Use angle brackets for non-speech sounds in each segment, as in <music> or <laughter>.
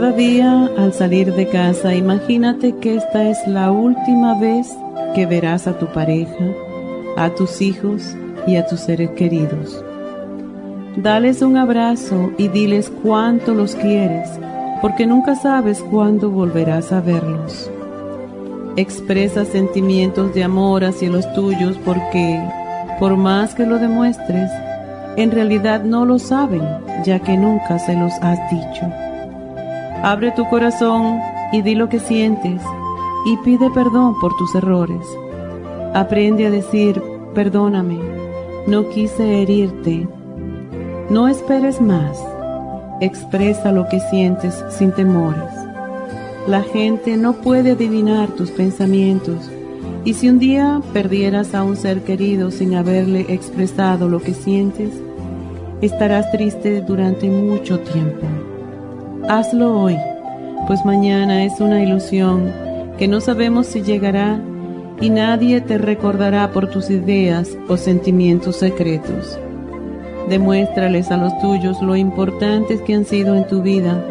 Cada día al salir de casa, imagínate que esta es la última vez que verás a tu pareja, a tus hijos y a tus seres queridos. Dales un abrazo y diles cuánto los quieres, porque nunca sabes cuándo volverás a verlos. Expresa sentimientos de amor hacia los tuyos porque, por más que lo demuestres, en realidad no lo saben, ya que nunca se los has dicho. Abre tu corazón y di lo que sientes y pide perdón por tus errores. Aprende a decir, perdóname, no quise herirte no esperes más. Expresa lo que sientes sin temores. La gente no puede adivinar tus pensamientos y si un día perdieras a un ser querido sin haberle expresado lo que sientes, estarás triste durante mucho tiempo. Hazlo hoy, pues mañana es una ilusión que no sabemos si llegará y nadie te recordará por tus ideas o sentimientos secretos. Demuéstrales a los tuyos lo importantes que han sido en tu vida,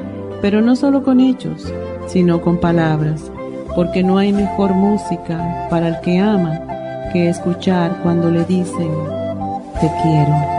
pero no solo con hechos, sino con palabras, porque no hay mejor música para el que ama que escuchar cuando le dicen, te quiero.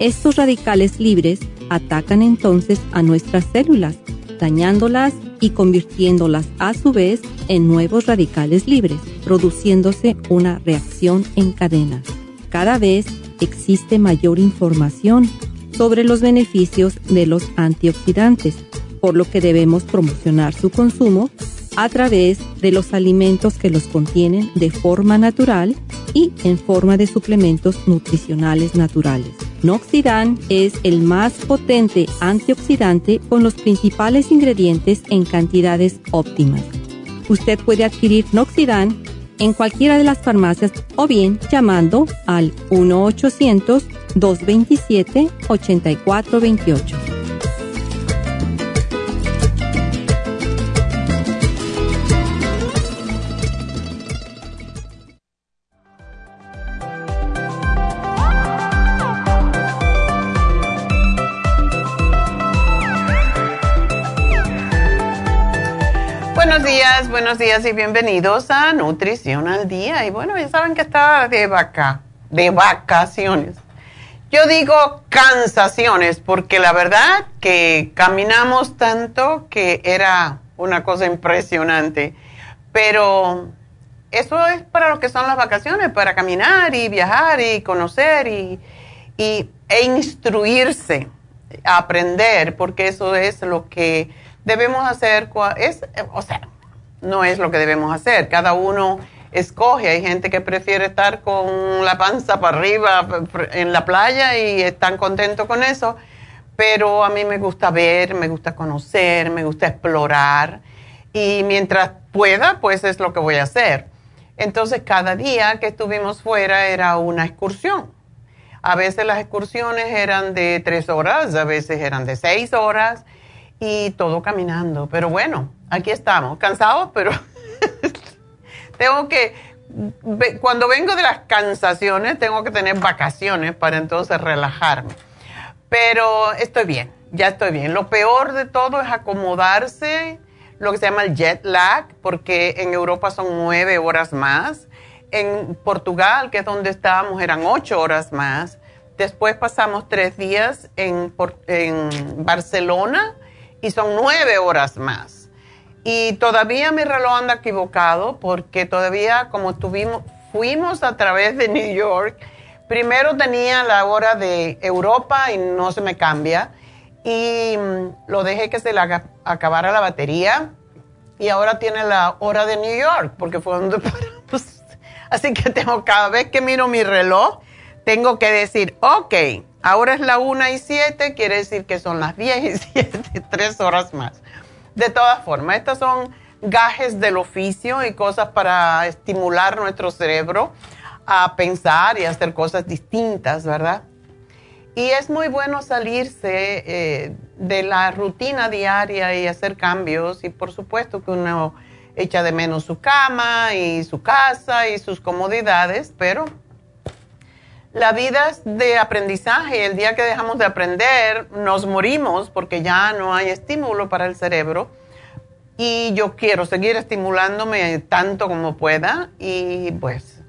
Estos radicales libres atacan entonces a nuestras células, dañándolas y convirtiéndolas a su vez en nuevos radicales libres, produciéndose una reacción en cadena. Cada vez existe mayor información sobre los beneficios de los antioxidantes, por lo que debemos promocionar su consumo a través de los alimentos que los contienen de forma natural y en forma de suplementos nutricionales naturales. Noxidan es el más potente antioxidante con los principales ingredientes en cantidades óptimas. Usted puede adquirir Noxidan en cualquiera de las farmacias o bien llamando al 1-800-227-8428. Buenos días y bienvenidos a Nutrición al Día. Y bueno, ya saben que estaba de vaca, de vacaciones. Yo digo cansaciones porque la verdad que caminamos tanto que era una cosa impresionante. Pero eso es para lo que son las vacaciones, para caminar y viajar y conocer y, e instruirse, aprender, porque eso es lo que debemos hacer. O sea, no es lo que debemos hacer. Cada uno escoge. Hay gente que prefiere estar con la panza para arriba en la playa y están contentos con eso. Pero a mí me gusta ver, me gusta conocer, me gusta explorar. Y mientras pueda, pues es lo que voy a hacer. Entonces, cada día que estuvimos fuera era una excursión. A veces las excursiones eran de tres horas, a veces eran de seis horas y todo caminando. Pero bueno, aquí estamos, cansados, pero <laughs> tengo que, cuando vengo de las cansaciones, tengo que tener vacaciones para entonces relajarme. Pero estoy bien, ya estoy bien. Lo peor de todo es acomodarse, lo que se llama el jet lag, porque en Europa son nueve horas más. En Portugal, que es donde estábamos, eran ocho horas más. Después pasamos tres días en, Barcelona y son nueve horas más. Y todavía mi reloj anda equivocado porque todavía como tuvimos, fuimos a través de New York, primero tenía la hora de Europa y no se me cambia. Y mm, lo dejé que se le acabara la batería y ahora tiene la hora de New York porque fue donde <laughs> paramos. Así que tengo cada vez que miro mi reloj, tengo que decir, ok, Ahora es la 1 y 7, quiere decir que son las 10 y 7, <laughs> tres horas más. De todas formas, estas son gajes del oficio y cosas para estimular nuestro cerebro a pensar y hacer cosas distintas, ¿verdad? Y es muy bueno salirse eh, de la rutina diaria y hacer cambios y por supuesto que uno echa de menos su cama y su casa y sus comodidades, pero la vida es de aprendizaje. El día que dejamos de aprender, nos morimos porque ya no hay estímulo para el cerebro. Y yo quiero seguir estimulándome tanto como pueda y pues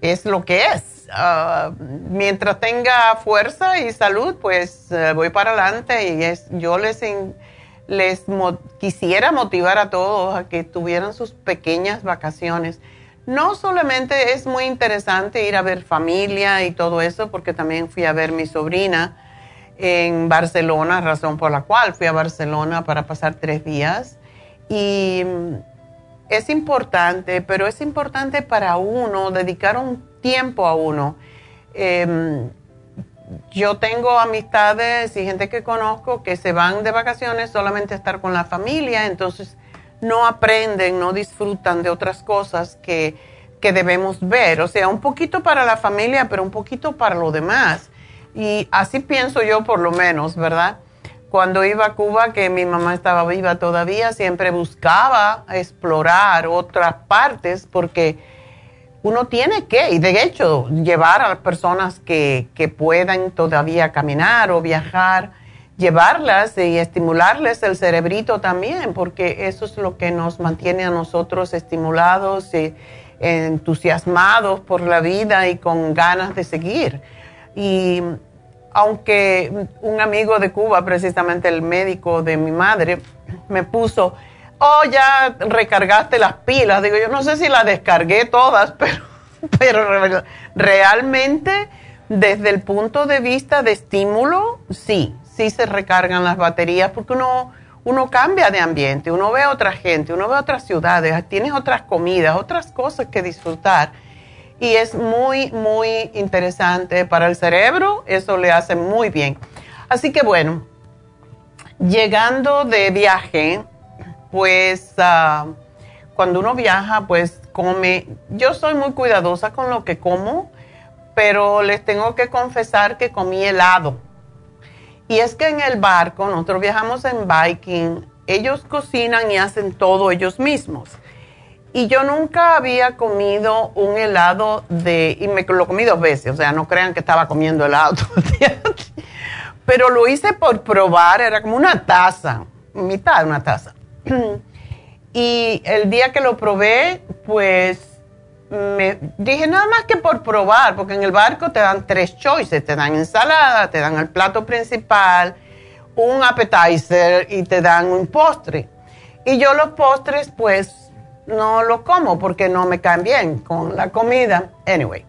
es lo que es. Ah, mientras tenga fuerza y salud, pues eh, voy para adelante y es, yo les, les quisiera motivar a todos a que tuvieran sus pequeñas vacaciones no solamente es muy interesante ir a ver familia y todo eso, porque también fui a ver mi sobrina en Barcelona, razón por la cual fui a Barcelona para pasar tres días. Y mm, es importante, pero es importante para uno dedicar un tiempo a uno. Em, yo tengo amistades y gente que conozco que se van de vacaciones solamente a estar con la familia, entonces no aprenden, no disfrutan de otras cosas que, que debemos ver. O sea, un poquito para la familia, pero un poquito para lo demás. Y así pienso yo por lo menos, ¿verdad? Cuando iba a Cuba, que mi mamá estaba viva todavía, siempre buscaba explorar otras partes porque uno tiene que, y de hecho, llevar a las personas que, que puedan todavía caminar o viajar llevarlas y estimularles el cerebrito también, porque eso es lo que nos mantiene a nosotros estimulados y entusiasmados por la vida y con ganas de seguir. Y aunque un amigo de Cuba, precisamente el médico de mi madre, me puso, oh, ya recargaste las pilas. Digo, yo no sé si las descargué todas, <laughs> pero, pero realmente desde el punto de vista de estímulo, sí, sí se recargan las baterías porque uno, uno cambia de ambiente, uno ve a otra gente, uno ve a otras ciudades, tienes otras comidas, otras cosas que disfrutar. Y es muy, muy interesante para el cerebro, eso le hace muy bien. Así que bueno, llegando de viaje, pues ah, cuando uno viaja, pues come, yo soy muy cuidadosa con lo que como, pero les tengo que confesar que comí helado y es que en el barco, nosotros viajamos en Viking, ellos cocinan y hacen todo ellos mismos. Y yo nunca había comido un helado de, y me lo comí dos veces, o sea, no crean que estaba comiendo helado <laughs> todo el día. Pero lo hice por probar, era como una taza, mitad de una taza. <clears throat> Y el día que lo probé, pues me dije nada más que por probar, porque en el barco te dan tres choices, te dan ensalada, te dan el plato principal, un appetizer y te dan un postre. Y yo los postres pues no lo como porque no me caen bien con la comida. Anyway,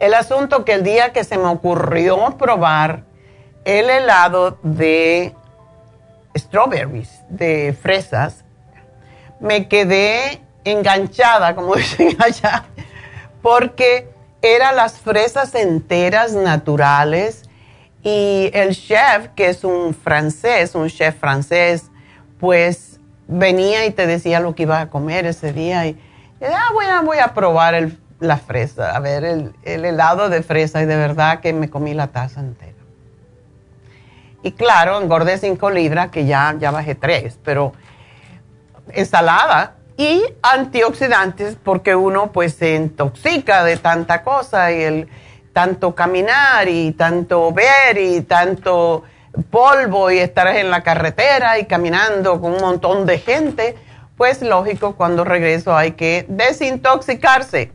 el asunto que el día que se me ocurrió probar el helado de strawberries, de fresas, me quedé enganchada, como <laughs> dicen allá, porque eran las fresas enteras naturales y el chef, que es un francés, un chef francés, pues venía y te decía lo que iba a comer ese día y, ah, bueno, voy a probar la fresa, a ver, el, el helado de fresa y de verdad que me comí la taza entera. Y claro, engordé 5 libras, que ya, ya bajé 3, pero ensalada y antioxidantes porque uno pues se intoxica de tanta cosa y el tanto caminar y tanto ver y tanto polvo y estar en la carretera y caminando con un montón de gente, pues lógico, cuando regreso hay que desintoxicarse.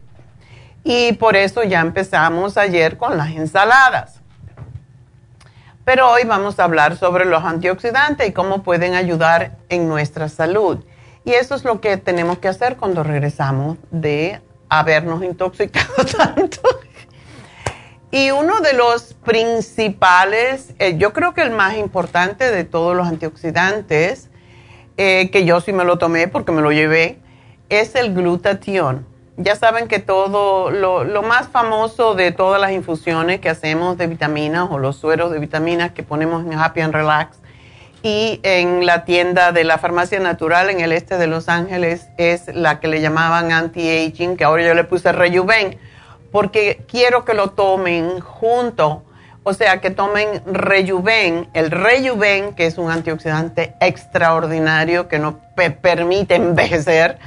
Y por eso ya empezamos ayer con las ensaladas. Pero hoy vamos a hablar sobre los antioxidantes y cómo pueden ayudar en nuestra salud. Y eso es lo que tenemos que hacer cuando regresamos de habernos intoxicado <laughs> tanto. Y uno de los principales, eh, yo creo que el más importante de todos los antioxidantes, eh, que yo sí me lo tomé porque me lo llevé, es el glutatión. Ya saben que todo, lo, lo, más famoso de todas las infusiones que hacemos de vitaminas o los sueros de vitaminas que ponemos en Happy and Relax y en la tienda de la farmacia natural en el este de Los Ángeles es la que le llamaban anti-aging, que ahora yo le puse Rejuven porque quiero que lo tomen junto, o sea, que tomen Rejuven, el Rejuven, que es un antioxidante extraordinario que nos permite envejecer,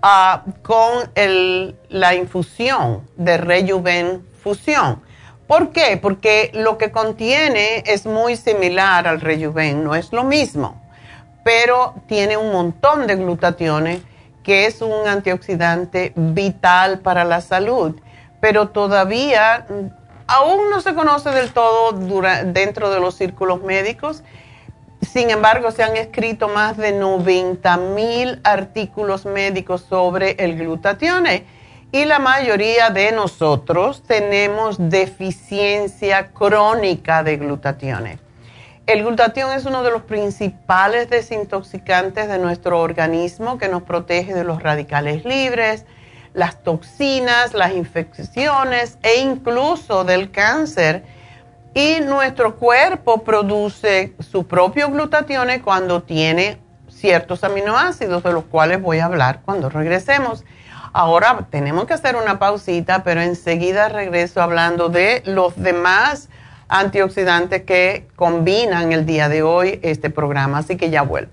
uh, con el, la infusión de Rejuven Fusión. ¿Por qué? Porque lo que contiene es muy similar al Rejuven, no es lo mismo, pero tiene un montón de glutationes que es un antioxidante vital para la salud pero todavía aún no se conoce del todo dentro de los círculos médicos. Sin embargo, se han escrito más de 90 mil artículos médicos sobre el glutatión y la mayoría de nosotros tenemos deficiencia crónica de glutatión. El glutatión es uno de los principales desintoxicantes de nuestro organismo que nos protege de los radicales libres, las toxinas, las infecciones e incluso del cáncer. Y nuestro cuerpo produce su propio glutatión cuando tiene ciertos aminoácidos, de los cuales voy a hablar cuando regresemos. Ahora tenemos que hacer una pausita, pero enseguida regreso hablando de los demás antioxidantes que combinan el día de hoy este programa, así que ya vuelvo.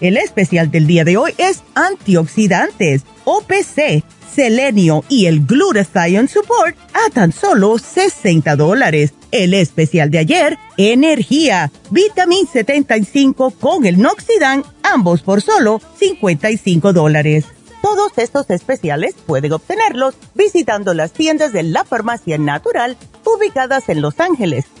El especial del día de hoy es antioxidantes, OPC selenio y el glutathione support a tan solo 60 dólares. El especial de ayer, energía, vitamin 75 con el noxidan, ambos por solo 55 dólares. Todos estos especiales pueden obtenerlos visitando las tiendas de la Farmacia Natural ubicadas en Los Ángeles,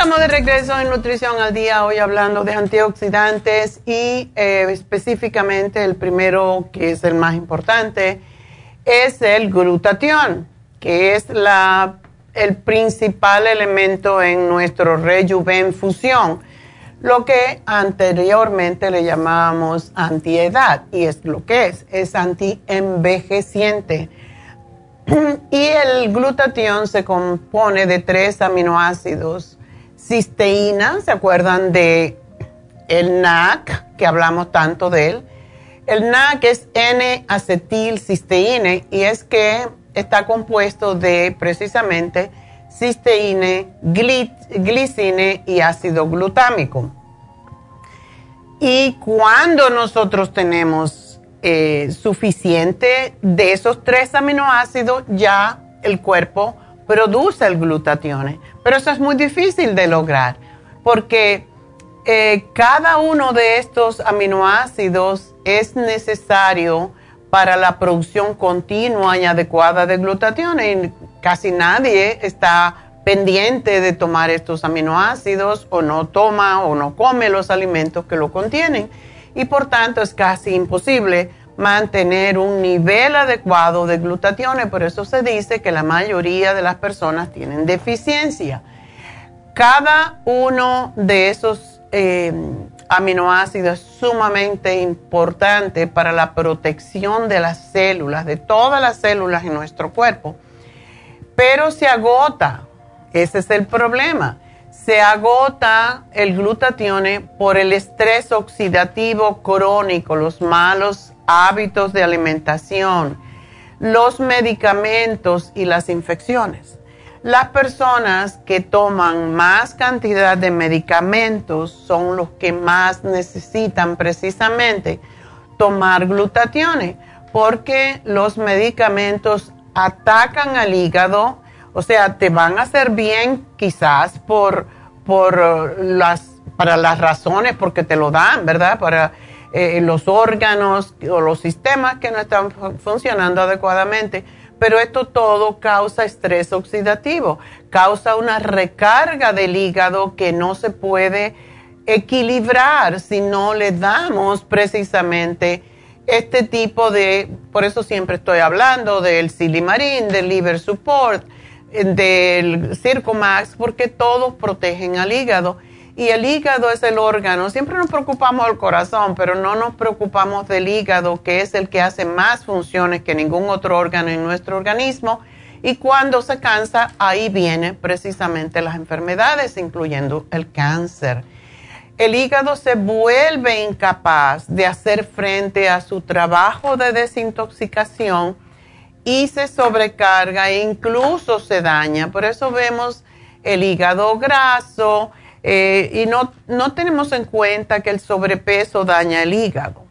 Estamos de regreso en Nutrición al Día, hoy hablando de antioxidantes y eh, específicamente el primero, que es el más importante, es el glutatión, que es la, el principal elemento en nuestro rejuven fusión, lo que anteriormente le llamábamos antiedad, y es lo que es, es antienvejeciente. <clears throat> Y el glutatión se compone de tres aminoácidos cisteína, ¿se acuerdan de el NAC, que hablamos tanto de él? El NAC es N-acetilcisteína y es que está compuesto de precisamente cisteína, glicina y ácido glutámico. Y cuando nosotros tenemos eh, suficiente de esos tres aminoácidos, ya el cuerpo produce el glutatión. Pero eso es muy difícil de lograr porque eh, cada uno de estos aminoácidos es necesario para la producción continua y adecuada de glutatión y casi nadie está pendiente de tomar estos aminoácidos o no toma o no come los alimentos que lo contienen y por tanto es casi imposible mantener un nivel adecuado de glutatión, por eso se dice que la mayoría de las personas tienen deficiencia. Cada uno de esos eh, aminoácidos es sumamente importante para la protección de las células, de todas las células en nuestro cuerpo, pero se agota, ese es el problema se agota el glutatión por el estrés oxidativo crónico, los malos hábitos de alimentación, los medicamentos y las infecciones. Las personas que toman más cantidad de medicamentos son los que más necesitan precisamente tomar glutatión, porque los medicamentos atacan al hígado, o sea, te van a hacer bien quizás por, por las, para las razones, porque te lo dan, ¿verdad? Para eh, los órganos o los sistemas que no están funcionando adecuadamente. Pero esto todo causa estrés oxidativo, causa una recarga del hígado que no se puede equilibrar si no le damos precisamente este tipo de, por eso siempre estoy hablando del silimarín, del liver support, del Circumax, porque todos protegen al hígado y el hígado es el órgano. Siempre nos preocupamos del corazón, pero no nos preocupamos del hígado, que es el que hace más funciones que ningún otro órgano en nuestro organismo. Y cuando se cansa, ahí vienen precisamente las enfermedades, incluyendo el cáncer. El hígado se vuelve incapaz de hacer frente a su trabajo de desintoxicación y se sobrecarga e incluso se daña. Por eso vemos el hígado graso, eh, y no, no tenemos en cuenta que el sobrepeso daña el hígado,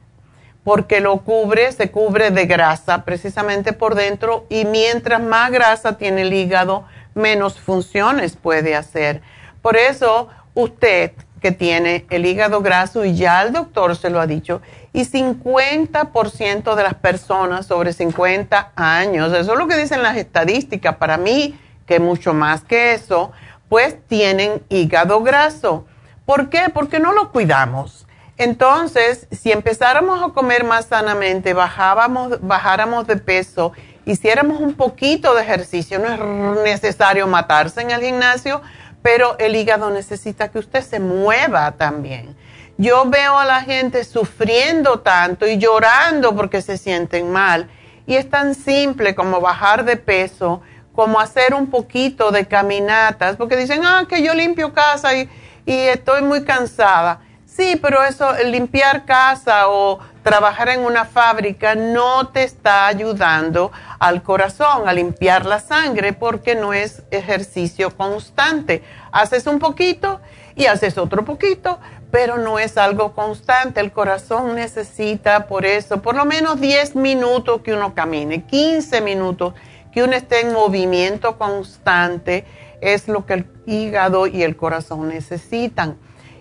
porque lo cubre, se cubre de grasa precisamente por dentro y mientras más grasa tiene el hígado, menos funciones puede hacer. Por eso usted que tiene el hígado graso, y ya el doctor se lo ha dicho, y 50% de las personas sobre 50 años, eso es lo que dicen las estadísticas, para mí, que mucho más que eso, pues tienen hígado graso. ¿Por qué? Porque no lo cuidamos. Entonces, si empezáramos a comer más sanamente, bajáramos de peso, hiciéramos un poquito de ejercicio, no es necesario matarse en el gimnasio, pero el hígado necesita que usted se mueva también. Yo veo a la gente sufriendo tanto y llorando porque se sienten mal. Y es tan simple como bajar de peso, como hacer un poquito de caminatas, porque dicen, ah, que yo limpio casa y, estoy muy cansada. Sí, pero eso, limpiar casa o trabajar en una fábrica no te está ayudando al corazón a limpiar la sangre porque no es ejercicio constante. Haces un poquito y haces otro poquito, pero no es algo constante. El corazón necesita por eso por lo menos 10 minutos que uno camine, 15 minutos que uno esté en movimiento constante es lo que el hígado y el corazón necesitan.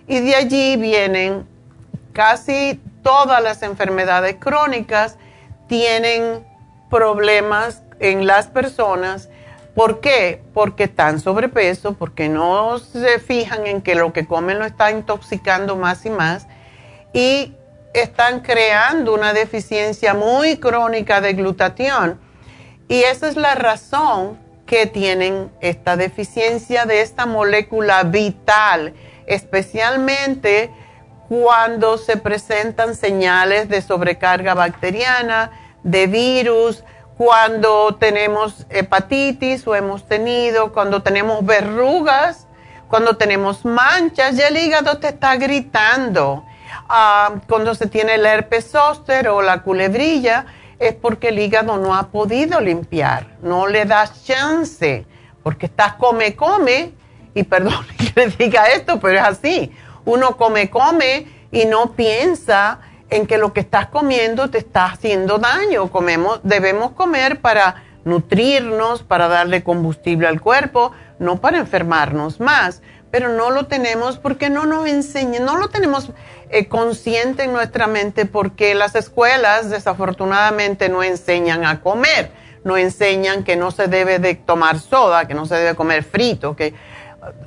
Y de allí vienen casi todas las enfermedades crónicas, tienen problemas en las personas. ¿Por qué? Porque están sobrepeso, porque no se fijan en que lo que comen lo está intoxicando más y más y están creando una deficiencia muy crónica de glutatión. Y esa es la razón que tienen esta deficiencia de esta molécula vital especialmente cuando se presentan señales de sobrecarga bacteriana, de virus, cuando tenemos hepatitis o hemos tenido, cuando tenemos verrugas, cuando tenemos manchas, ya el hígado te está gritando. Ah, cuando se tiene el herpes zóster o la culebrilla, es porque el hígado no ha podido limpiar, no le das chance, porque estás come, come y perdón <laughs> que le diga esto, pero es así. Uno come, come y no piensa en que lo que estás comiendo te está haciendo daño. Comemos, debemos comer para nutrirnos, para darle combustible al cuerpo, no para enfermarnos más. Pero no lo tenemos porque no nos enseñan, no lo tenemos eh, consciente en nuestra mente porque las escuelas desafortunadamente no enseñan a comer, no enseñan que no se debe de tomar soda, que no se debe comer frito, que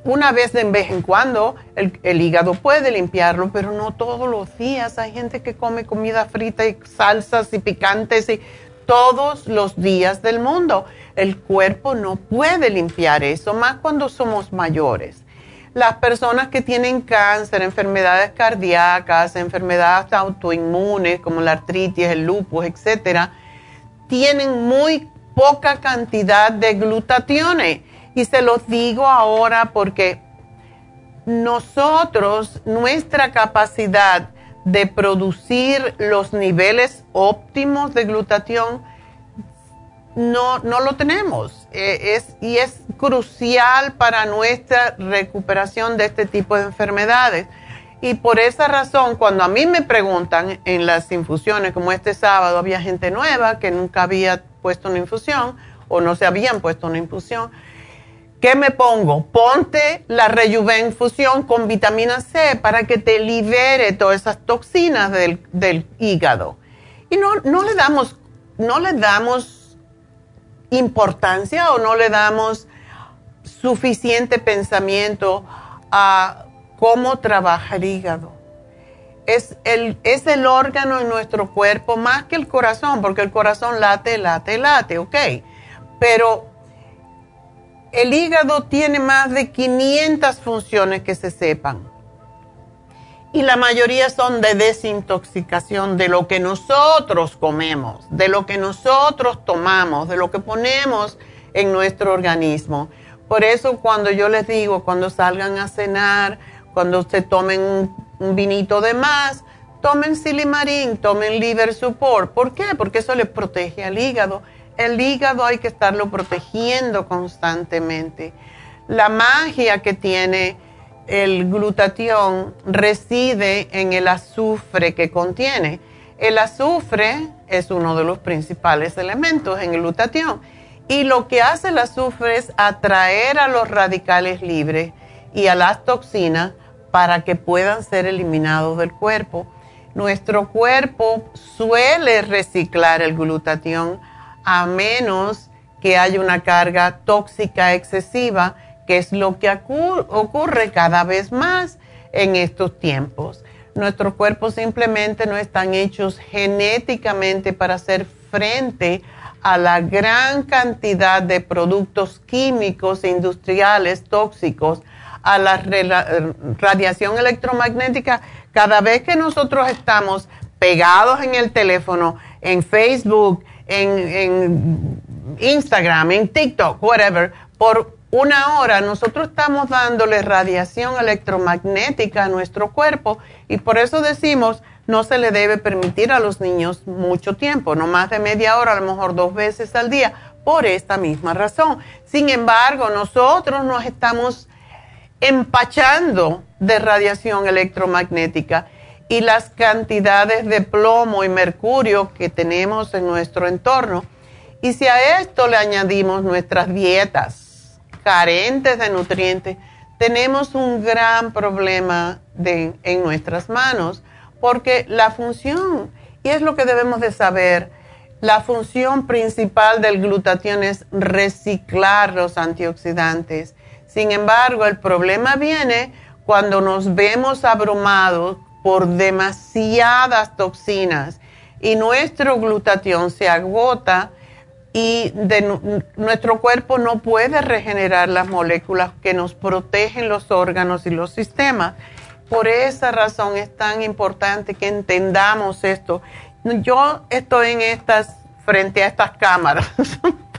una vez de vez en cuando el, hígado puede limpiarlo, pero no todos los días. Hay gente que come comida frita y salsas y picantes y todos los días del mundo. El cuerpo no puede limpiar eso, más cuando somos mayores. Las personas que tienen cáncer, enfermedades cardíacas, enfermedades autoinmunes como la artritis, el lupus, etcétera, tienen muy poca cantidad de glutationes y se los digo ahora porque nosotros, nuestra capacidad de producir los niveles óptimos de glutatión, no, no lo tenemos. Es, y es crucial para nuestra recuperación de este tipo de enfermedades. Y por esa razón, cuando a mí me preguntan en las infusiones, como este sábado había gente nueva que nunca había puesto una infusión o no se habían puesto una infusión, ¿Qué me pongo? Ponte la Rejuven Infusión con vitamina C para que te libere todas esas toxinas del, hígado. Y no, no, le damos, no le damos importancia o no le damos suficiente pensamiento a cómo trabaja el hígado. Es el, es el órgano en nuestro cuerpo más que el corazón, porque el corazón late, late, late, ok. Pero el hígado tiene más de 500 funciones que se sepan. Y la mayoría son de desintoxicación de lo que nosotros comemos, de lo que nosotros tomamos, de lo que ponemos en nuestro organismo. Por eso cuando yo les digo, cuando salgan a cenar, cuando se tomen un, vinito de más, tomen silimarín, tomen liver support. ¿Por qué? Porque eso les protege al hígado el hígado hay que estarlo protegiendo constantemente. La magia que tiene el glutatión reside en el azufre que contiene. El azufre es uno de los principales elementos en el glutatión y lo que hace el azufre es atraer a los radicales libres y a las toxinas para que puedan ser eliminados del cuerpo. Nuestro cuerpo suele reciclar el glutatión a menos que haya una carga tóxica excesiva, que es lo que ocurre cada vez más en estos tiempos. Nuestros cuerpos simplemente no están hechos genéticamente para hacer frente a la gran cantidad de productos químicos industriales tóxicos, a la radiación electromagnética Cada vez que nosotros estamos pegados en el teléfono, en Facebook, en, Instagram, en TikTok, whatever, por una hora nosotros estamos dándole radiación electromagnética a nuestro cuerpo y por eso decimos no se le debe permitir a los niños mucho tiempo, no más de media hora, a lo mejor dos veces al día, por esta misma razón. Sin embargo, nosotros nos estamos empachando de radiación electromagnética y las cantidades de plomo y mercurio que tenemos en nuestro entorno. Y si a esto le añadimos nuestras dietas carentes de nutrientes, tenemos un gran problema en nuestras manos, porque la función, y es lo que debemos de saber, la función principal del glutatión es reciclar los antioxidantes. Sin embargo, el problema viene cuando nos vemos abrumados por demasiadas toxinas y nuestro glutatión se agota y nuestro cuerpo no puede regenerar las moléculas que nos protegen los órganos y los sistemas. Por esa razón es tan importante que entendamos esto. Yo estoy en estas, frente a estas cámaras,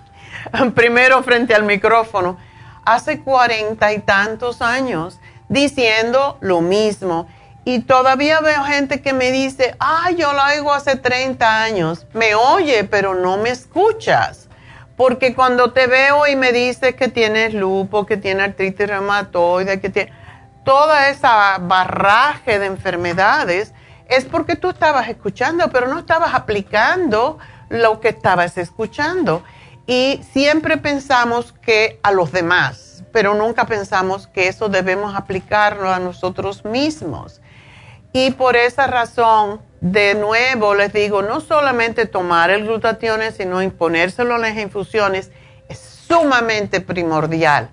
<laughs> primero frente al micrófono, hace cuarenta y tantos años, diciendo lo mismo y todavía veo gente que me dice, ah, yo lo oigo hace 30 años. Me oye, pero no me escuchas. Porque cuando te veo y me dices que tienes lupo, que tienes artritis reumatoide, que tiene toda esa barraje de enfermedades, es porque tú estabas escuchando, pero no estabas aplicando lo que estabas escuchando. Y siempre pensamos que a los demás, pero nunca pensamos que eso debemos aplicarlo a nosotros mismos. Y por esa razón, de nuevo les digo, no solamente tomar el glutatión, sino imponérselo en las infusiones es sumamente primordial.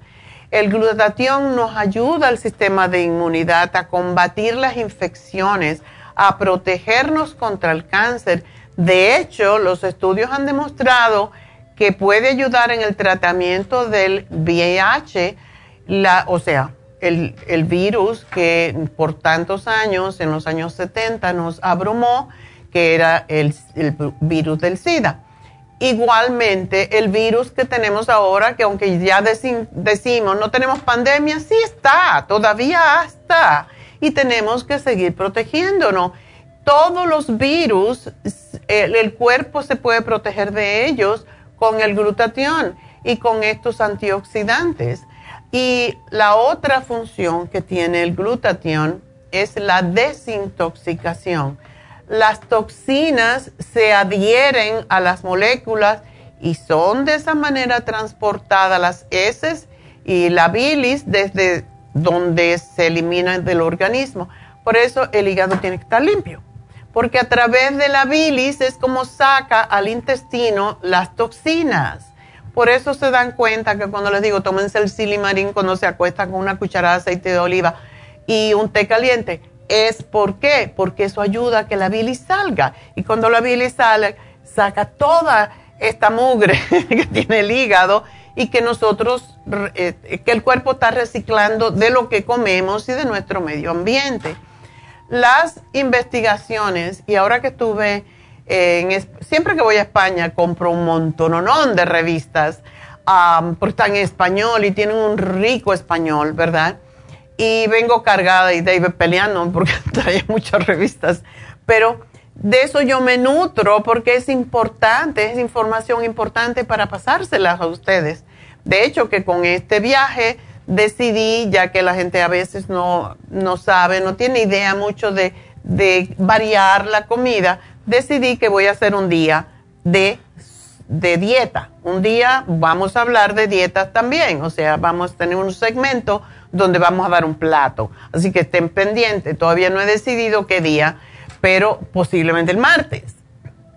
El glutatión nos ayuda al sistema de inmunidad a combatir las infecciones, a protegernos contra el cáncer. De hecho, los estudios han demostrado que puede ayudar en el tratamiento del VIH, la, o sea, el, virus que por tantos años, en los años 70, nos abrumó, que era el, virus del SIDA. Igualmente, el virus que tenemos ahora, que aunque ya decimos no tenemos pandemia, sí está, todavía está. Y tenemos que seguir protegiéndonos. Todos los virus, el, cuerpo se puede proteger de ellos con el glutatión y con estos antioxidantes. Y la otra función que tiene el glutatión es la desintoxicación. Las toxinas se adhieren a las moléculas y son de esa manera transportadas las heces y la bilis desde donde se eliminan del organismo. Por eso el hígado tiene que estar limpio, porque a través de la bilis es como saca al intestino las toxinas. Por eso se dan cuenta que cuando les digo, tómense el silimarín cuando se acuestan con una cucharada de aceite de oliva y un té caliente. ¿Es? Porque eso ayuda a que la bilis salga. Y cuando la bilis sale, saca toda esta mugre <laughs> que tiene el hígado y que nosotros, eh, que el cuerpo está reciclando de lo que comemos y de nuestro medio ambiente. Las investigaciones, y ahora que estuve siempre que voy a España compro un montón de revistas, porque están en español y tienen un rico español, ¿verdad? Y vengo cargada y David peleando porque <laughs> trae muchas revistas, pero de eso yo me nutro porque es importante, es información importante para pasárselas a ustedes. De hecho, que con este viaje decidí, ya que la gente a veces no, no sabe, no tiene idea mucho de, de variar la comida, decidí que voy a hacer un día de, dieta. Un día vamos a hablar de dietas también, o sea, vamos a tener un segmento donde vamos a dar un plato. Así que estén pendientes, todavía no he decidido qué día, pero posiblemente el martes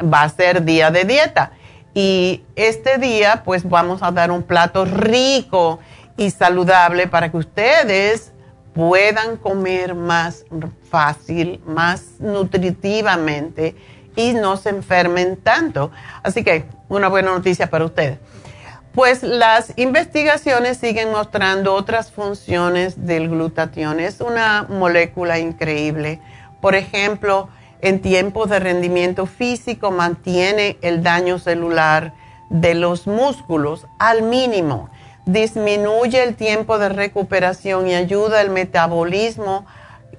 va a ser día de dieta. Y este día pues vamos a dar un plato rico y saludable para que ustedes puedan comer más fácil, más nutritivamente y no se enfermen tanto. Así que una buena noticia para ustedes. Pues las investigaciones siguen mostrando otras funciones del glutatión. Es una molécula increíble Por ejemplo, en tiempos de rendimiento físico mantiene el daño celular de los músculos al mínimo, disminuye el tiempo de recuperación y ayuda al metabolismo,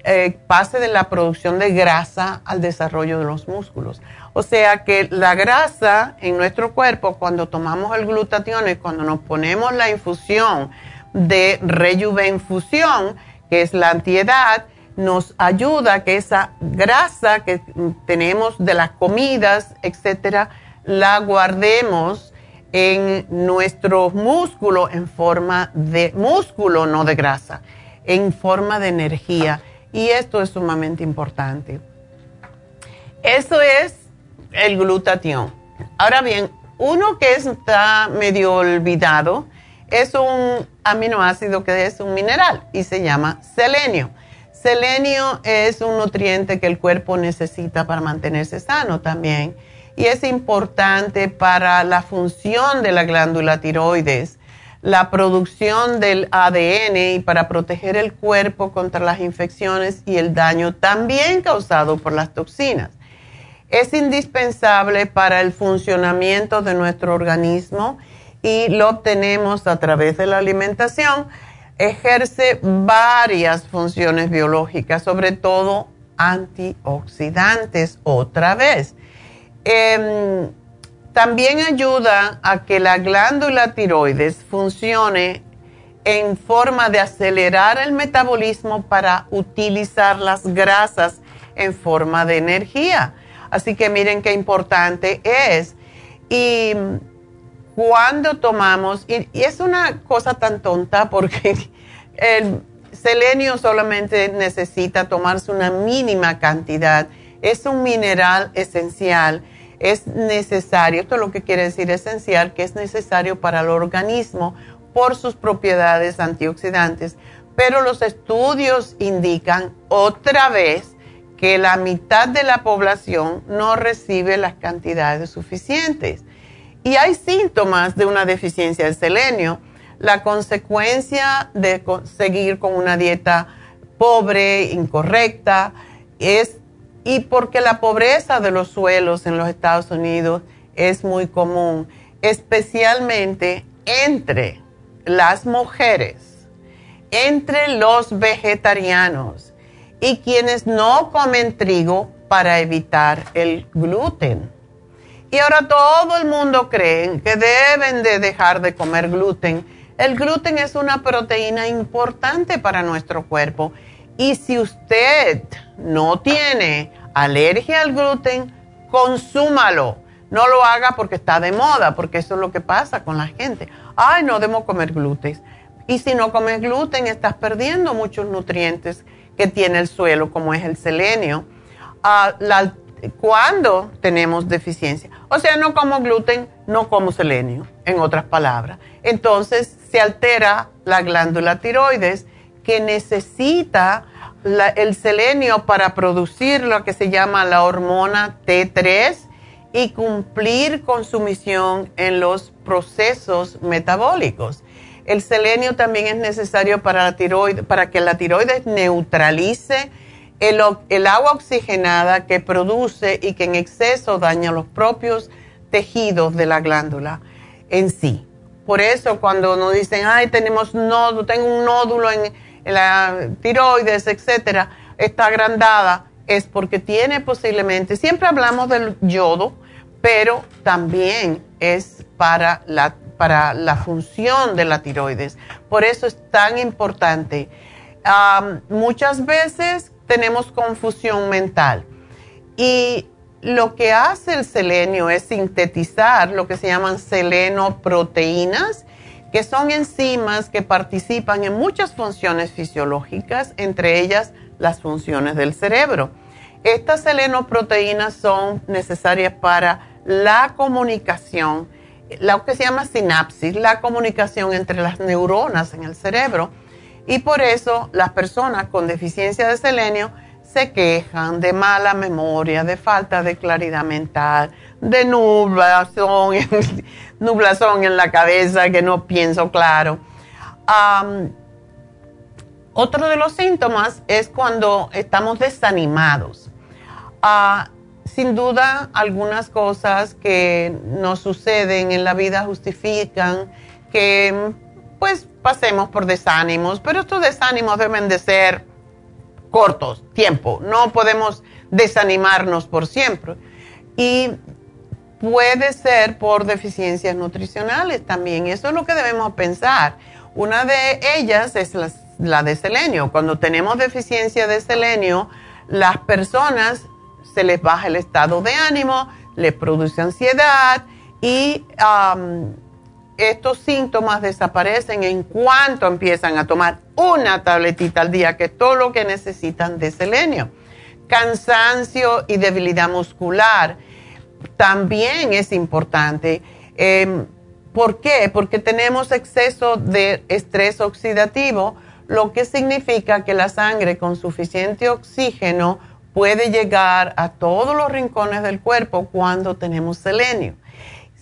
eh, pase de la producción de grasa al desarrollo de los músculos. O sea que la grasa en nuestro cuerpo, cuando tomamos el glutatión y cuando nos ponemos la infusión de rejuvenfusión, que es la antiedad, nos ayuda a que esa grasa que tenemos de las comidas, etcétera, la guardemos en nuestros músculos en forma de músculo, no de grasa, en forma de energía. Y esto es sumamente importante. Eso es el glutatión. Ahora bien, uno que está medio olvidado es un aminoácido que es un mineral y se llama selenio. Selenio es un nutriente que el cuerpo necesita para mantenerse sano también y es importante para la función de la glándula tiroides, la producción del ADN y para proteger el cuerpo contra las infecciones y el daño también causado por las toxinas. Es indispensable para el funcionamiento de nuestro organismo y lo obtenemos a través de la alimentación ejerce varias funciones biológicas, sobre todo antioxidantes, otra vez. Em, también ayuda a que la glándula tiroides funcione en forma de acelerar el metabolismo para utilizar las grasas en forma de energía. Así que miren qué importante es. Y cuando tomamos, y, es una cosa tan tonta porque <laughs> el selenio solamente necesita tomarse una mínima cantidad, es un mineral esencial, es necesario, esto es lo que quiere decir esencial, que es necesario para el organismo por sus propiedades antioxidantes, pero los estudios indican otra vez que la mitad de la población no recibe las cantidades suficientes. Y hay síntomas de una deficiencia de selenio. La consecuencia de seguir con una dieta pobre, incorrecta, es, y porque la pobreza de los suelos en los Estados Unidos es muy común, especialmente entre las mujeres, entre los vegetarianos y quienes no comen trigo para evitar el gluten. Y ahora todo el mundo cree que deben de dejar de comer gluten. El gluten es una proteína importante para nuestro cuerpo. Y si usted no tiene alergia al gluten, consúmalo. No lo haga porque está de moda, porque eso es lo que pasa con la gente. Ay, no debemos comer gluten. Y si no comes gluten, estás perdiendo muchos nutrientes que tiene el suelo, como es el selenio. Ah, la cuando tenemos deficiencia. O sea, no como gluten, no como selenio, en otras palabras. Entonces se altera la glándula tiroides que necesita el selenio para producir lo que se llama la hormona T3 y cumplir con su misión en los procesos metabólicos. El selenio también es necesario para, la tiroides, para que la tiroides neutralice el, agua oxigenada que produce y que en exceso daña los propios tejidos de la glándula en sí. Por eso cuando nos dicen, ay, tenemos nódulo, tengo un nódulo en la tiroides, etcétera, está agrandada, es porque tiene posiblemente, siempre hablamos del yodo, pero también es para la, para la función de la tiroides. Por eso es tan importante. muchas veces tenemos confusión mental. Y lo que hace el selenio es sintetizar lo que se llaman selenoproteínas, que son enzimas que participan en muchas funciones fisiológicas, entre ellas las funciones del cerebro. Estas selenoproteínas son necesarias para la comunicación, lo que se llama sinapsis, la comunicación entre las neuronas en el cerebro y por eso las personas con deficiencia de selenio se quejan de mala memoria, de falta de claridad mental, de nublación, nublación en la cabeza, que no pienso claro. otro de los síntomas es cuando estamos desanimados. Ah, sin duda, algunas cosas que nos suceden en la vida justifican que pues pasemos por desánimos, pero estos desánimos deben de ser cortos, tiempo. No podemos desanimarnos por siempre. Y puede ser por deficiencias nutricionales también. Eso es lo que debemos pensar. Una de ellas es la, de selenio. Cuando tenemos deficiencia de selenio, las personas se les baja el estado de ánimo, les produce ansiedad y estos síntomas desaparecen en cuanto empiezan a tomar una tabletita al día, que es todo lo que necesitan de selenio. Cansancio y debilidad muscular también es importante. Em, ¿Por qué? Porque tenemos exceso de estrés oxidativo, lo que significa que la sangre con suficiente oxígeno puede llegar a todos los rincones del cuerpo cuando tenemos selenio.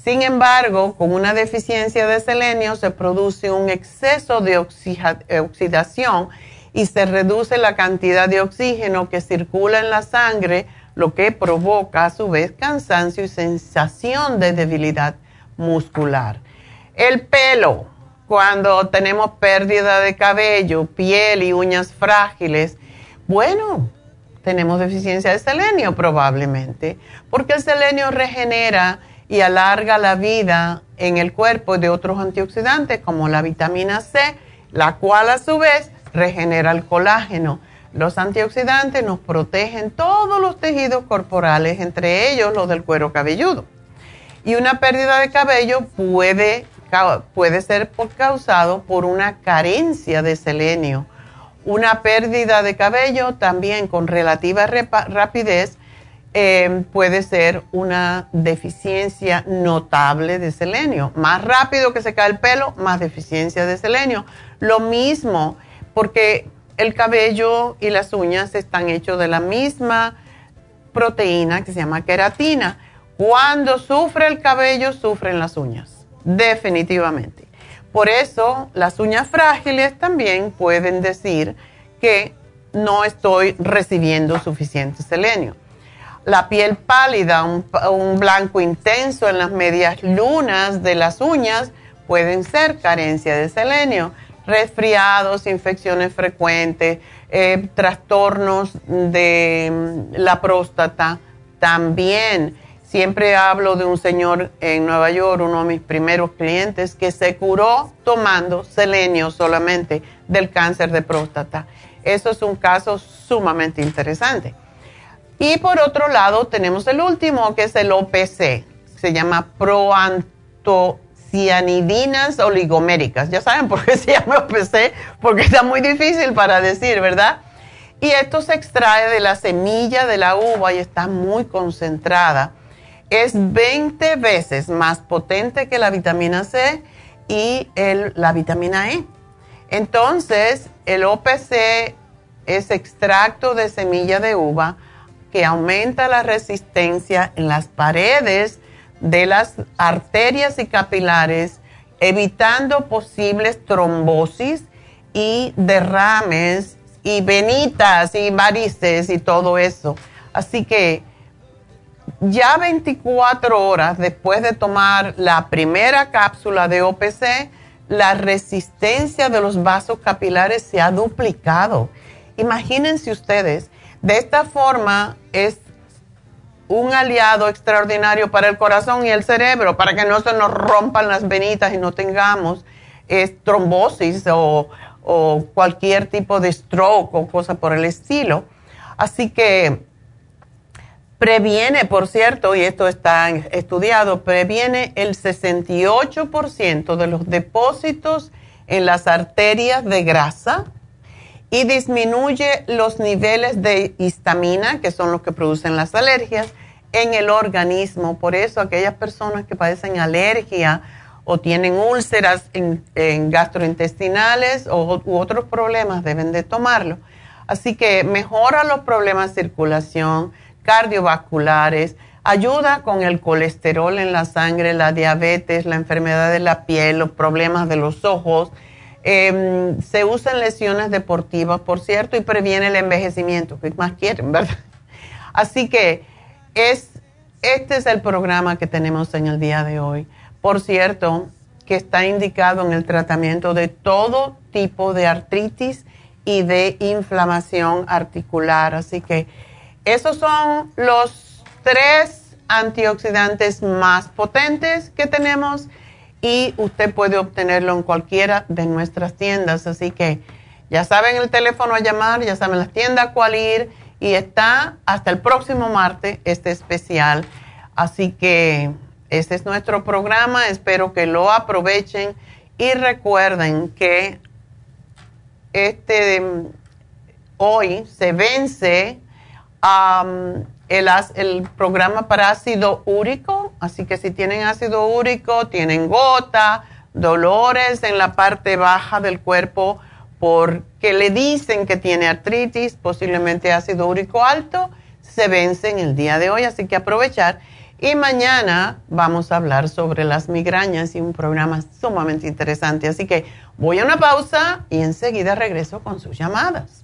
Sin embargo, con una deficiencia de selenio se produce un exceso de oxidación y se reduce la cantidad de oxígeno que circula en la sangre, lo que provoca a su vez cansancio y sensación de debilidad muscular. El pelo, cuando tenemos pérdida de cabello, piel y uñas frágiles, bueno, tenemos deficiencia de selenio probablemente, porque el selenio regenera y alarga la vida en el cuerpo de otros antioxidantes como la vitamina C, la cual a su vez regenera el colágeno. Los antioxidantes nos protegen todos los tejidos corporales, entre ellos los del cuero cabelludo. Y una pérdida de cabello puede, puede ser causado por una carencia de selenio. Una pérdida de cabello también con relativa rapidez eh, puede ser una deficiencia notable de selenio. Más rápido que se cae el pelo, más deficiencia de selenio. Lo mismo, porque el cabello y las uñas están hechos de la misma proteína que se llama queratina. Cuando sufre el cabello, sufren las uñas, definitivamente. Por eso las uñas frágiles también pueden decir que no estoy recibiendo suficiente selenio la piel pálida, un, blanco intenso en las medias lunas de las uñas pueden ser carencia de selenio, resfriados, infecciones frecuentes, eh, trastornos de mm, la próstata también. Siempre hablo de un señor en Nueva York, uno de mis primeros clientes, que se curó tomando selenio solamente del cáncer de próstata. Eso es un caso sumamente interesante. Y por otro lado tenemos el último que es el OPC, se llama proantocianidinas oligoméricas. Ya saben por qué se <laughs> llama OPC, porque está muy difícil para decir, ¿verdad? Y esto se extrae de la semilla de la uva y está muy concentrada. Es 20 veces más potente que la vitamina C y la vitamina E. Entonces, el OPC es extracto de semilla de uva que aumenta la resistencia en las paredes de las arterias y capilares, evitando posibles trombosis y derrames y venitas y varices y todo eso. Así que ya 24 horas después de tomar la primera cápsula de OPC, la resistencia de los vasos capilares se ha duplicado. Imagínense ustedes, de esta forma es un aliado extraordinario para el corazón y el cerebro, para que no se nos rompan las venitas y no tengamos trombosis o, o cualquier tipo de stroke o cosa por el estilo. Así que previene, por cierto, y esto está estudiado, previene el 68% de los depósitos en las arterias de grasa y disminuye los niveles de histamina, que son los que producen las alergias, en el organismo. Por eso aquellas personas que padecen alergia o tienen úlceras en, gastrointestinales o, u otros problemas deben de tomarlo. Así que mejora los problemas de circulación, cardiovasculares, ayuda con el colesterol en la sangre, la diabetes, la enfermedad de la piel, los problemas de los ojos, Em, se usan lesiones deportivas, por cierto, y previene el envejecimiento, que más quieren, ¿verdad? <laughs> Así que es, este es el programa que tenemos en el día de hoy. Por cierto, que está indicado en el tratamiento de todo tipo de artritis y de inflamación articular. Así que esos son los tres antioxidantes más potentes que tenemos y usted puede obtenerlo en cualquiera de nuestras tiendas. Así que ya saben el teléfono a llamar, ya saben las tiendas cuál ir y está hasta el próximo martes este especial. Así que este es nuestro programa, espero que lo aprovechen y recuerden que este hoy se vence el, el, programa para ácido úrico, así que si tienen ácido úrico, tienen gota, dolores en la parte baja del cuerpo porque le dicen que tiene artritis, posiblemente ácido úrico alto, se vence en el día de hoy, así que aprovechar. Y mañana vamos a hablar sobre las migrañas y un programa sumamente interesante. Así que voy a una pausa y enseguida regreso con sus llamadas.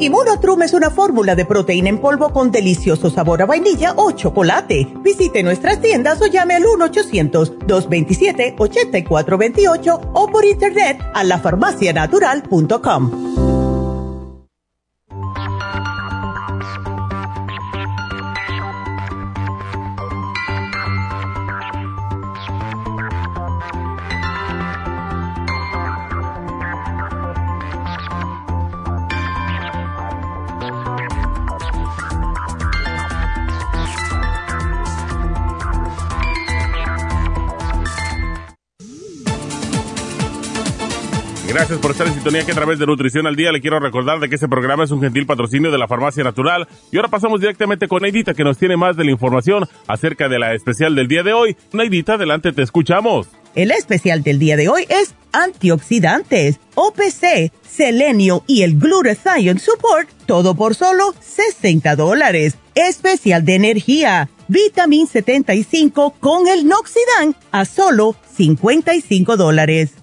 Immunotrum es una fórmula de proteína en polvo con delicioso sabor a vainilla o chocolate. Visite nuestras tiendas o llame al 1-800-227-8428 o por internet a lafarmacianatural.com. Gracias por estar en sintonía que a través de Nutrición al Día le quiero recordar de que este programa es un gentil patrocinio de la Farmacia Natural. Y ahora pasamos directamente con Neidita que nos tiene más de la información acerca de la especial del día de hoy. Neidita, adelante, te escuchamos. El especial del día de hoy es antioxidantes, OPC, selenio y el glutathione support, todo por solo 60 dólares. Especial de energía, vitamin 75 con el noxidan a solo 55 dólares.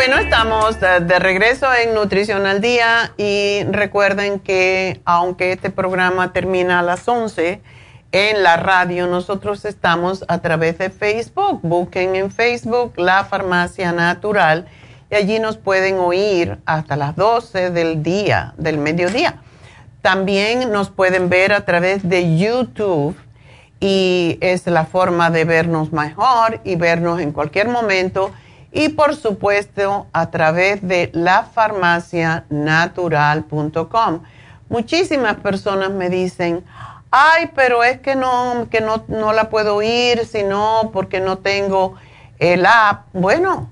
Bueno, estamos de, regreso en Nutrición al Día y recuerden que aunque este programa termina a las 11, en la radio nosotros estamos a través de Facebook. Busquen en Facebook la farmacia natural y allí nos pueden oír hasta las 12 del día, del mediodía. También nos pueden ver a través de YouTube y es la forma de vernos mejor y vernos en cualquier momento y por supuesto a través de lafarmacianatural.com. Muchísimas personas me dicen, ay, pero es que no, que no, no la puedo oír, sino porque no tengo el app. Bueno,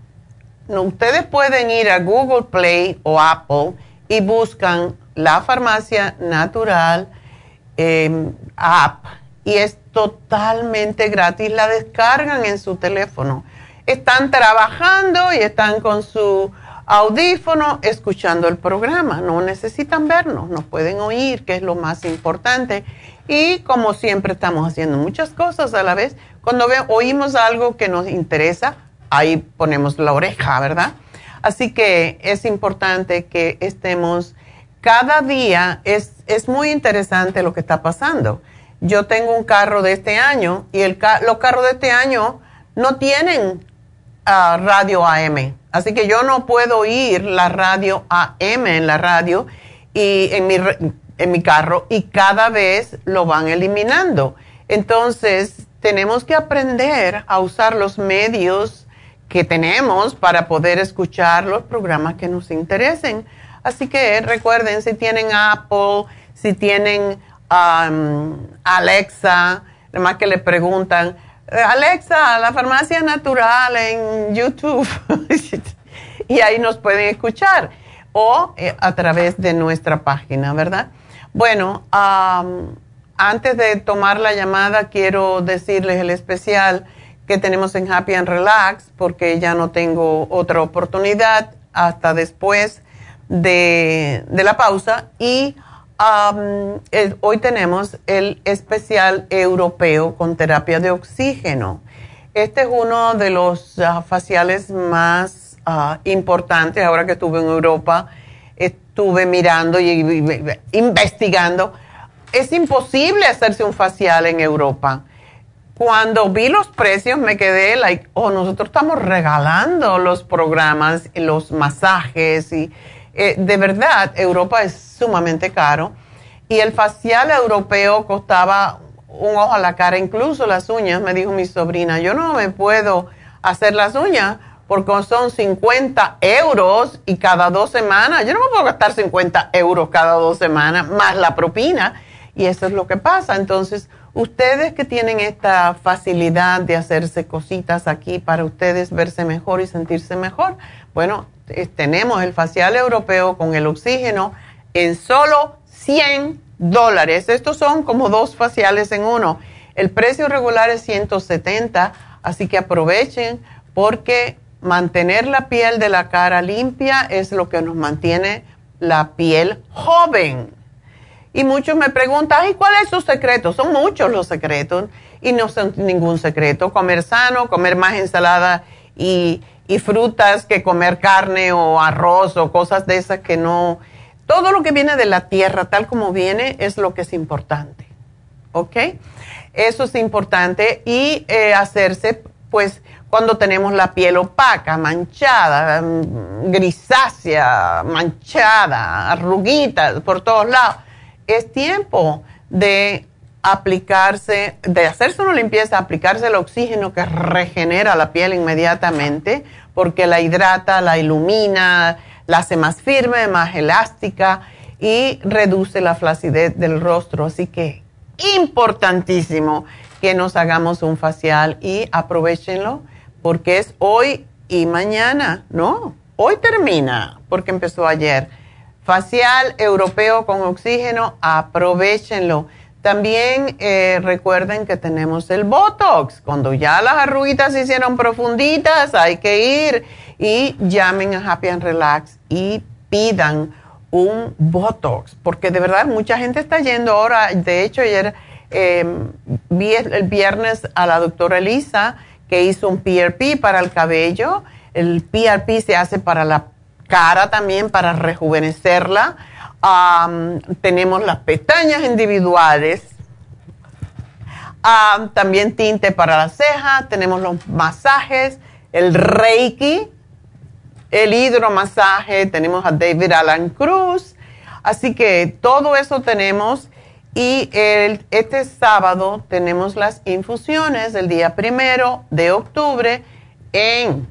ustedes pueden ir a Google Play o Apple y buscan la farmacia natural em, app y es totalmente gratis. La descargan en su teléfono están trabajando y están con su audífono escuchando el programa. No necesitan vernos, nos pueden oír, que es lo más importante. Y como siempre estamos haciendo muchas cosas a la vez, cuando oímos algo que nos interesa, ahí ponemos la oreja, ¿verdad? Así que es importante que estemos cada día, es, es muy interesante lo que está pasando. Yo tengo un carro de este año y el, los carros de este año no tienen radio AM. Así que yo no puedo oír la radio AM en la radio y en mi, en mi carro y cada vez lo van eliminando. Entonces, tenemos que aprender a usar los medios que tenemos para poder escuchar los programas que nos interesen. Así que recuerden, si tienen Apple, si tienen Alexa, además que le preguntan, Alexa, la farmacia natural en YouTube. <laughs> y ahí nos pueden escuchar. O eh, a través de nuestra página, ¿verdad? Bueno, antes de tomar la llamada, quiero decirles el especial que tenemos en Happy and Relax, porque ya no tengo otra oportunidad hasta después de, de la pausa. Y hoy tenemos el especial europeo con terapia de oxígeno. Este es uno de los ah, faciales más ah, importantes. Ahora que estuve en Europa, estuve mirando y, investigando. Es imposible hacerse un facial en Europa. Cuando vi los precios me quedé like, oh, nosotros estamos regalando los programas, los masajes y eh, de verdad, Europa es sumamente caro. Y el facial europeo costaba un ojo a la cara, incluso las uñas, me dijo mi sobrina, yo no me puedo hacer las uñas porque son 50 euros y cada dos semanas, yo no me puedo gastar 50 euros cada dos semanas más la propina. Y eso es lo que pasa. Entonces, ustedes que tienen esta facilidad de hacerse cositas aquí para ustedes verse mejor y sentirse mejor, bueno, tenemos el facial europeo con el oxígeno en solo 100 dólares. Estos son como dos faciales en uno. El precio regular es 170, así que aprovechen porque mantener la piel de la cara limpia es lo que nos mantiene la piel joven. Y muchos me preguntan, ¿y cuál es su secreto? Son muchos los secretos y no son ningún secreto. Comer sano, comer más ensalada y y frutas que comer carne o arroz o cosas de esas que no... Todo lo que viene de la tierra, tal como viene, es lo que es importante. ¿Ok? Eso es importante y eh, hacerse, pues, cuando tenemos la piel opaca, manchada, mm, grisácea, manchada, arruguitas por todos lados, es tiempo de aplicarse, de hacerse una limpieza, aplicarse el oxígeno que regenera la piel inmediatamente, porque la hidrata, la ilumina, la hace más firme, más elástica y reduce la flacidez del rostro. Así que importantísimo que nos hagamos un facial y aprovechenlo porque es hoy y mañana, ¿no? Hoy termina porque empezó ayer. Facial europeo con oxígeno, aprovechenlo también eh, recuerden que tenemos el Botox. Cuando ya las arruguitas se hicieron profunditas, hay que ir y llamen a Happy and Relax y pidan un Botox. Porque de verdad mucha gente está yendo ahora. De hecho, ayer em, vi el viernes a la doctora Elisa que hizo un PRP para el cabello. El PRP se hace para la cara también, para rejuvenecerla. Tenemos las pestañas individuales. también tinte para la ceja. Tenemos los masajes, el reiki, el hidromasaje. Tenemos a David Alan Cruz. Así que todo eso tenemos. Y este sábado tenemos las infusiones el día primero de octubre en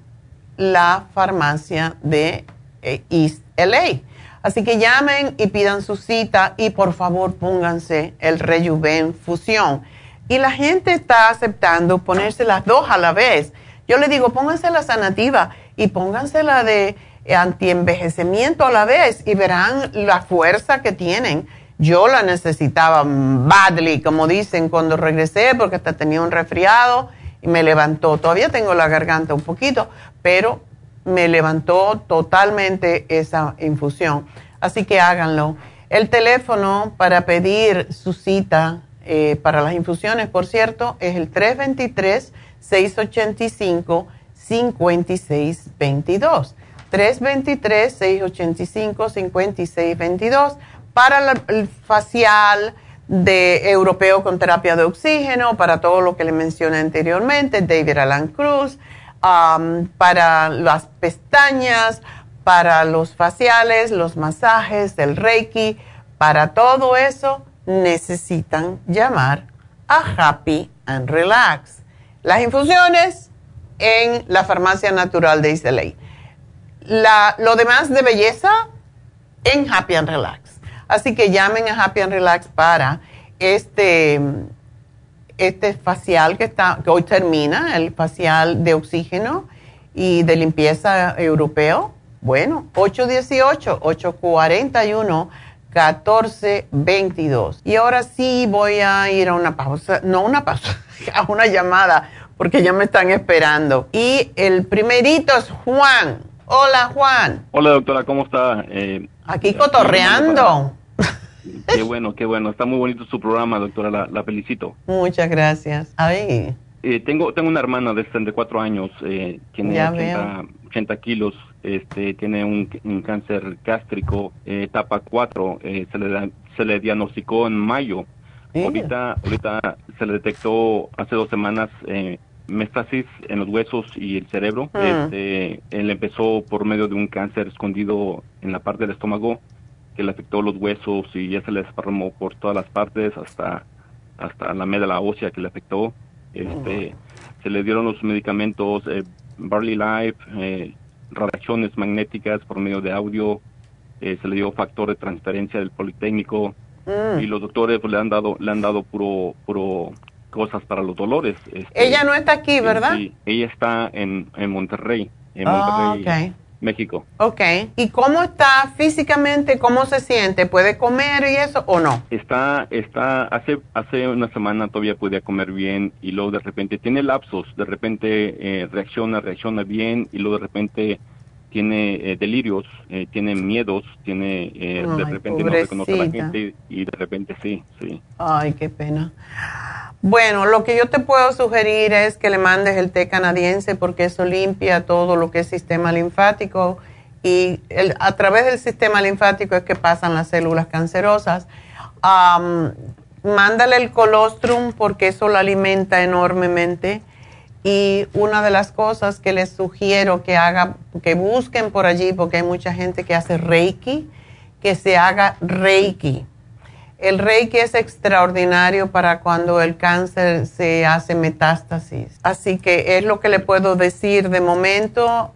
la farmacia de eh, East LA. Así que llamen y pidan su cita y por favor pónganse el Rejuven Fusión. Y la gente está aceptando ponerse las dos a la vez. Yo le digo, pónganse la sanativa y pónganse la de antienvejecimiento a la vez y verán la fuerza que tienen. Yo la necesitaba badly, como dicen, cuando regresé porque hasta tenía un resfriado y me levantó. Todavía tengo la garganta un poquito, pero me levantó totalmente esa infusión. Así que háganlo. El teléfono para pedir su cita eh, para las infusiones, por cierto, es el 323-685-5622. 323-685-5622 para el facial de europeo con terapia de oxígeno, para todo lo que le mencioné anteriormente, David Alan Cruz, para las pestañas, para los faciales, los masajes, el reiki, para todo eso necesitan llamar a Happy and Relax. Las infusiones en la farmacia natural de Islay. La, lo demás de belleza en Happy and Relax. Así que llamen a Happy and Relax para este, este facial que, está, que hoy termina, el facial de oxígeno y de limpieza europeo. Bueno, 818-841-1422. Y ahora sí voy a ir a una pausa, no una pausa, <laughs> a una llamada, porque ya me están esperando. Y el primerito es Juan. Hola, Juan. Hola, doctora, ¿cómo está? Eh, Aquí cotorreando. Qué bueno, qué bueno. Está muy bonito su programa, doctora. La, felicito. Muchas gracias. Eh, tengo, tengo una hermana de 64 años, eh, tiene 80, kilos, este, tiene un, cáncer gástrico, eh, etapa 4, eh, se, le, se le diagnosticó en mayo. Ahorita, ahorita se le detectó hace dos semanas eh, mestasis en los huesos y el cerebro. Mm. Este, él empezó por medio de un cáncer escondido en la parte del estómago que le afectó los huesos y ya se le desparramó por todas las partes hasta hasta la médula ósea que le afectó. Este, oh. se le dieron los medicamentos eh, Barley Life, eh, radiaciones magnéticas por medio de audio, eh, se le dio factor de transferencia del Politécnico mm. y los doctores pues, le han dado le han dado puro puro cosas para los dolores. Este, ella no está aquí, ¿verdad? Sí, ella está en, en Monterrey, en ah, Monterrey. México. Ok. ¿Y cómo está físicamente? ¿Cómo se siente? ¿Puede comer y eso o no? Está, está, hace, hace una semana todavía podía comer bien y luego de repente tiene lapsos, de repente eh, reacciona, reacciona bien y luego de repente tiene eh, delirios, eh, tiene miedos, tiene, de repente no reconoce a la gente y de repente sí, sí. Ay, qué pena. Bueno, lo que yo te puedo sugerir es que le mandes el té canadiense porque eso limpia todo lo que es sistema linfático y a través del sistema linfático es que pasan las células cancerosas. mándale el colostrum porque eso lo alimenta enormemente. Y una de las cosas que les sugiero que haga, que busquen por allí, porque hay mucha gente que hace Reiki, que se haga Reiki el reiki es extraordinario para cuando el cáncer se hace metástasis. Así que es lo que le puedo decir de momento.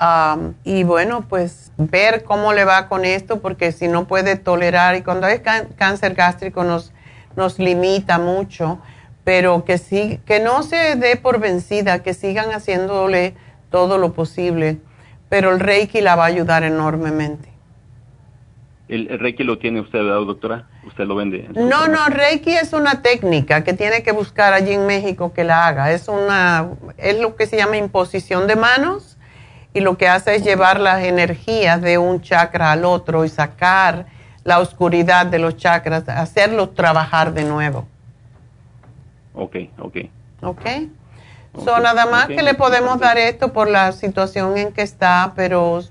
y bueno, pues ver cómo le va con esto, porque si no puede tolerar, y cuando hay cáncer gástrico nos, nos limita mucho, pero que, sí, que no se dé por vencida, que sigan haciéndole todo lo posible. Pero el reiki la va a ayudar enormemente. El, Reiki lo tiene usted, ¿verdad, doctora? ¿Usted lo vende? No, no, Reiki es una técnica que tiene que buscar allí en México que la haga. Es, una, es lo que se llama imposición de manos y lo que hace es llevar las energías de un chakra al otro y sacar la oscuridad de los chakras, hacerlos trabajar de nuevo. Ok, ok. Ok. Son nada más que le podemos dar esto por la situación en que está, pero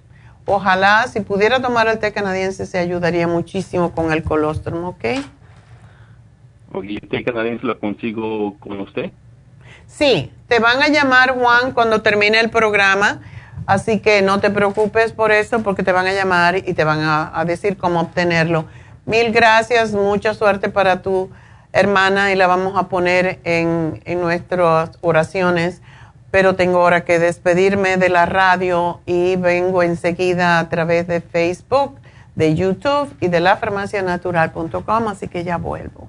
ojalá si pudiera tomar el té canadiense se ayudaría muchísimo con el colostrum, ¿ok? ¿Y el té canadiense lo consigo con usted? Sí, te van a llamar Juan cuando termine el programa, así que no te preocupes por eso porque te van a llamar y te van a decir cómo obtenerlo. Mil gracias, mucha suerte para tu hermana y la vamos a poner en, en nuestras oraciones, pero tengo ahora que despedirme de la radio y vengo enseguida a través de Facebook, de YouTube y de lafarmacianatural.com, así que ya vuelvo.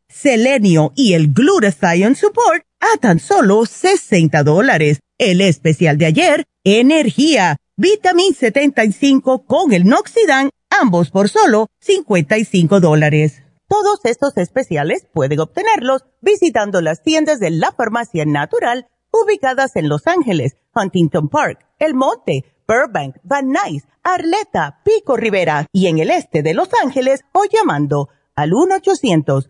selenio y el glutathione support a tan solo 60 dólares. El especial de ayer, energía, vitamin 75 con el noxidan, ambos por solo 55 dólares. Todos estos especiales pueden obtenerlos visitando las tiendas de la farmacia natural ubicadas en Los Ángeles, Huntington Park, El Monte, Burbank, Van Nuys, Arleta, Pico Rivera y en el este de Los Ángeles o llamando al 1 800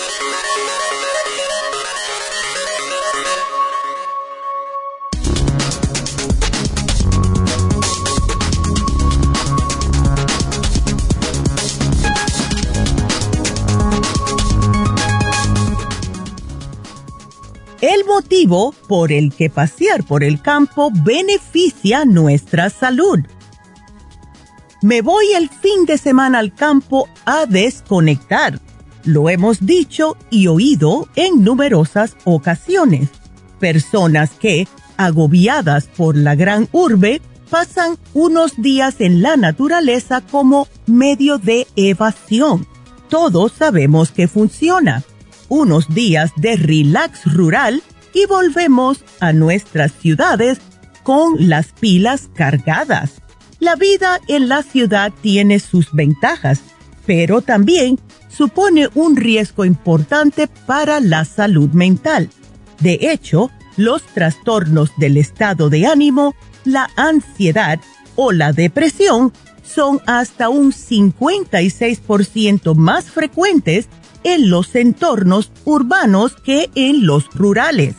El motivo por el que pasear por el campo beneficia nuestra salud. Me voy el fin de semana al campo a desconectar. Lo hemos dicho y oído en numerosas ocasiones. Personas que, agobiadas por la gran urbe, pasan unos días en la naturaleza como medio de evasión. Todos sabemos que funciona unos días de relax rural y volvemos a nuestras ciudades con las pilas cargadas. La vida en la ciudad tiene sus ventajas, pero también supone un riesgo importante para la salud mental. De hecho, los trastornos del estado de ánimo, la ansiedad o la depresión son hasta un 56% más frecuentes en los entornos urbanos que en los rurales.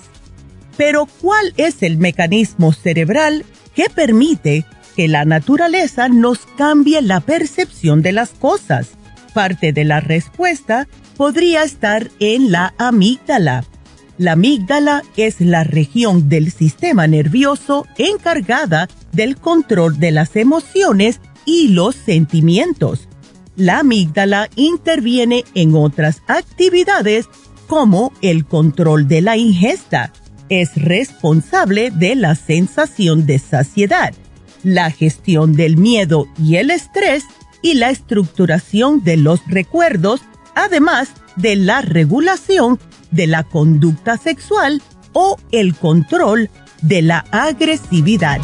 Pero ¿cuál es el mecanismo cerebral que permite que la naturaleza nos cambie la percepción de las cosas? Parte de la respuesta podría estar en la amígdala. La amígdala es la región del sistema nervioso encargada del control de las emociones y los sentimientos. La amígdala interviene en otras actividades como el control de la ingesta. Es responsable de la sensación de saciedad, la gestión del miedo y el estrés y la estructuración de los recuerdos, además de la regulación de la conducta sexual o el control de la agresividad.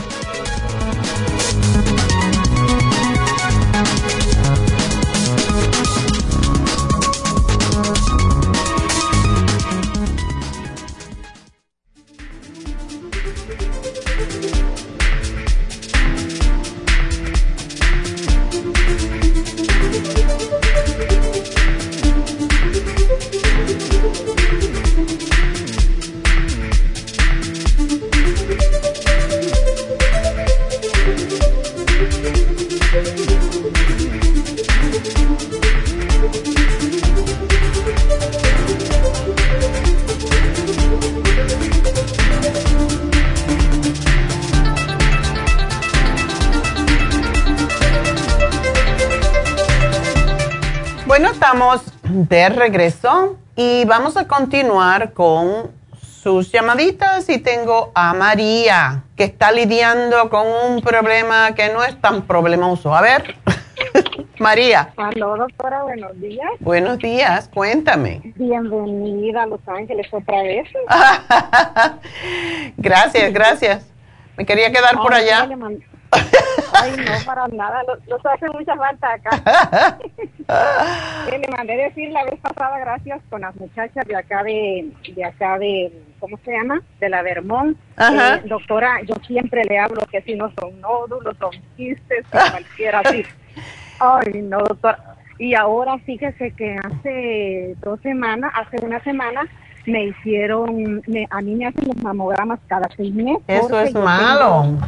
De regreso y vamos a continuar con sus llamaditas y tengo a María que está lidiando con un problema que no es tan problemoso. A ver, <laughs> María. Aló, doctora, buenos días. Buenos días, cuéntame. Bienvenida a Los Ángeles otra vez. <laughs> gracias, gracias. Me quería quedar por allá. Ay, no, para nada, los, hace mucha falta acá. <laughs> le mandé decir la vez pasada, gracias, con las muchachas de acá de, de acá de, ¿cómo se llama? De la Vermont. Eh, doctora, yo siempre le hablo que si no son nódulos, son quistes, <laughs> cualquiera así. Ay, no, doctora. Y ahora fíjese que hace dos semanas, hace una semana, me hicieron, a mí me hacen los mamogramas cada seis meses. Eso es malo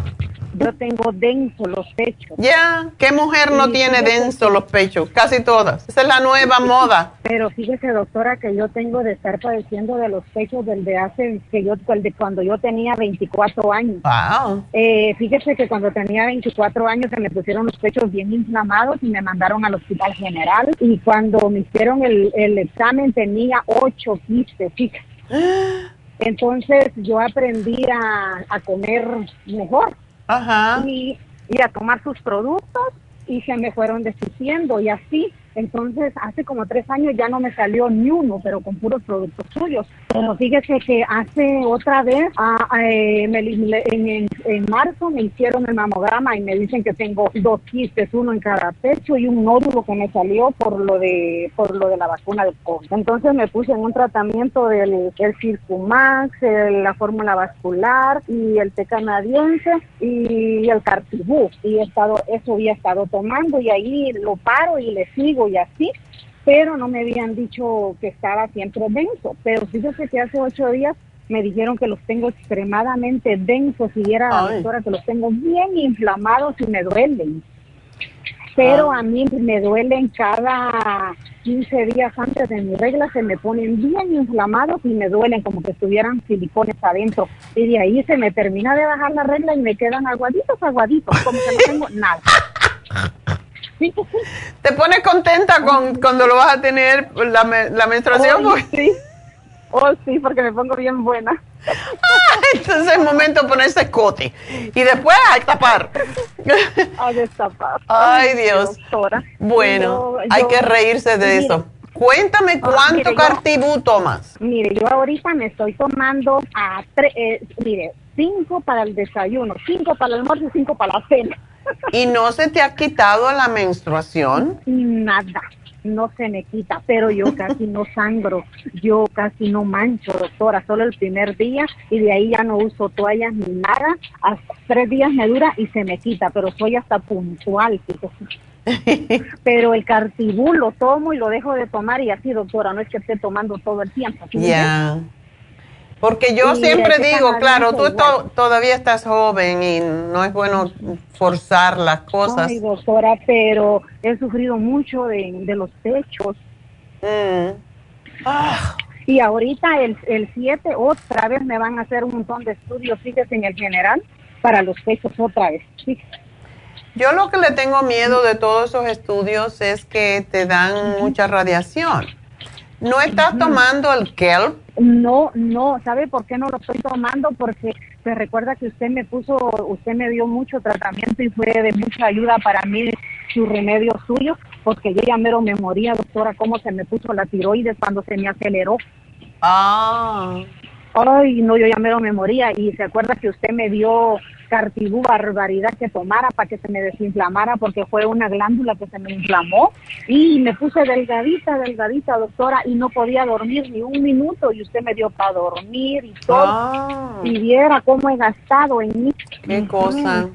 yo tengo denso los pechos. Ya, ¿qué mujer no tiene denso los pechos? Casi todas. Esa es la nueva <laughs> moda. Pero fíjese, doctora, que yo tengo de estar padeciendo de los pechos desde hace, que yo, de cuando yo tenía 24 años. Wow. Eh, fíjese que cuando tenía 24 años se me pusieron los pechos bien inflamados y me mandaron al hospital general. Y cuando me hicieron el, el examen tenía 8 quistes, fíjese. <gasps> Entonces yo aprendí a, a comer mejor y, y a tomar sus productos y se me fueron deshaciendo y así entonces, hace como tres años ya no me salió ni uno, pero con puros productos suyos. Pero fíjese que hace otra vez, eh, en, marzo me hicieron el mamograma y me dicen que tengo dos quistes, uno en cada pecho y un nódulo que me salió por lo de por lo de la vacuna del COVID. Entonces me puse en un tratamiento del el Circumax, la fórmula vascular y el té canadiense y el Cartibú. Y he estado, eso había estado tomando y ahí lo paro y le sigo y así, pero no me habían dicho que estaba siempre denso. Pero fíjese que hace ocho días me dijeron que los tengo extremadamente densos y era la doctora que los tengo bien inflamados y me duelen. Pero ah. a mí me duelen cada 15 días antes de mi regla, se me ponen bien inflamados y me duelen como que estuvieran silicones adentro. Y de ahí se me termina de bajar la regla y me quedan aguaditos, aguaditos, como que no tengo nada. <laughs> ¿Te pones contenta con, cuando lo vas a tener la, la menstruación? Oh, sí. Oh, sí, porque me pongo bien buena. entonces es el momento de ponerse escote. Y después a tapar. A destapar. Ay, Dios. Bueno, hay que reírse de eso. Cuéntame ah, cuánto cartibú tomas. Mire, yo ahorita me estoy tomando a tres, eh, mire, cinco para el desayuno, cinco para el almuerzo y cinco para la cena. <laughs> ¿Y no se te ha quitado la menstruación? Nada. no se me quita, pero yo <laughs> casi no sangro, yo casi no mancho, doctora, solo el primer día y de ahí ya no uso toallas ni nada, hasta tres días me dura y se me quita, pero soy hasta puntual, <laughs> pero el cartibú lo tomo y lo dejo de tomar y así, doctora, no es que esté tomando todo el tiempo. Ya. Porque yo siempre digo, claro, tú todavía estás joven y no es bueno forzar las cosas. Ay, doctora, pero he sufrido mucho de, los pechos. Mm. Ah. Y ahorita el, el 7 otra vez me van a hacer un montón de estudios, fíjese, en el general, para los pechos otra vez. Yo lo que le tengo miedo de todos esos estudios es que te dan mucha radiación. ¿No estás tomando el kelp? No, no, ¿sabe por qué no lo estoy tomando? Porque se recuerda que usted me puso, usted me dio mucho tratamiento y fue de mucha ayuda para mí su remedio suyo, porque yo ya mero me moría, doctora, cómo se me puso la tiroides cuando se me aceleró. Ah. Ay, no, yo ya mero me moría y se acuerda que usted me dio cartibú barbaridad que tomara para que se me desinflamara porque fue una glándula que se me inflamó y me puse delgadita, delgadita, doctora, y no podía dormir ni un minuto y usted me dio para dormir y todo. Ah. Y viera cómo he gastado en mí. Qué cosa.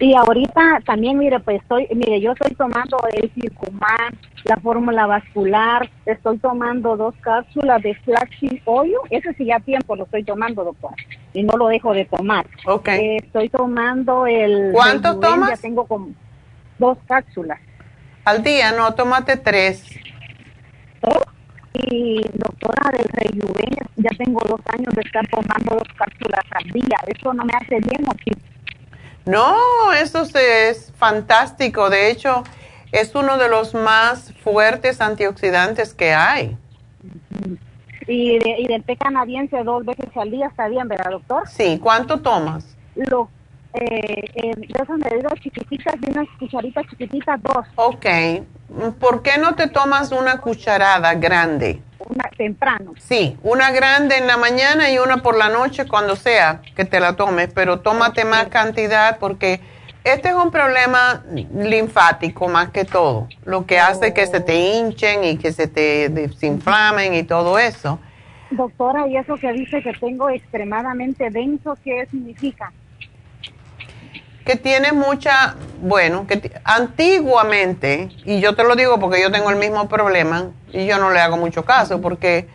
Y ahorita también, mire, pues estoy, mire, yo estoy tomando el circumán, la fórmula vascular, estoy tomando dos cápsulas de flaxseed oil, ese sí ya tiempo lo estoy tomando, doctor, y no lo dejo de tomar. Ok. Eh, estoy tomando el... ¿Cuánto tomas? Ya tengo como dos cápsulas. Al día, no, tómate tres. Y doctora del Rejuven, ya tengo dos años de estar tomando dos cápsulas al día, eso no me hace bien, ¿o no, eso es fantástico. De hecho, es uno de los más fuertes antioxidantes que hay. Y, de, y del té canadiense dos veces al día está bien, ¿verdad, doctor? Sí, ¿cuánto tomas? Lo, eh, eh, de esas medidas chiquititas, de unas cucharitas chiquititas, dos. Ok. ¿Por qué no te tomas una cucharada grande? Una temprano. Sí, una grande en la mañana y una por la noche cuando sea que te la tomes, pero tómate más cantidad porque este es un problema linfático más que todo, lo que hace que se te hinchen y que se te desinflamen y todo eso. Doctora, ¿y eso que dice que tengo extremadamente denso, qué significa? Que tiene mucha, bueno, que antiguamente, y yo te lo digo porque yo tengo el mismo problema y yo no le hago mucho caso porque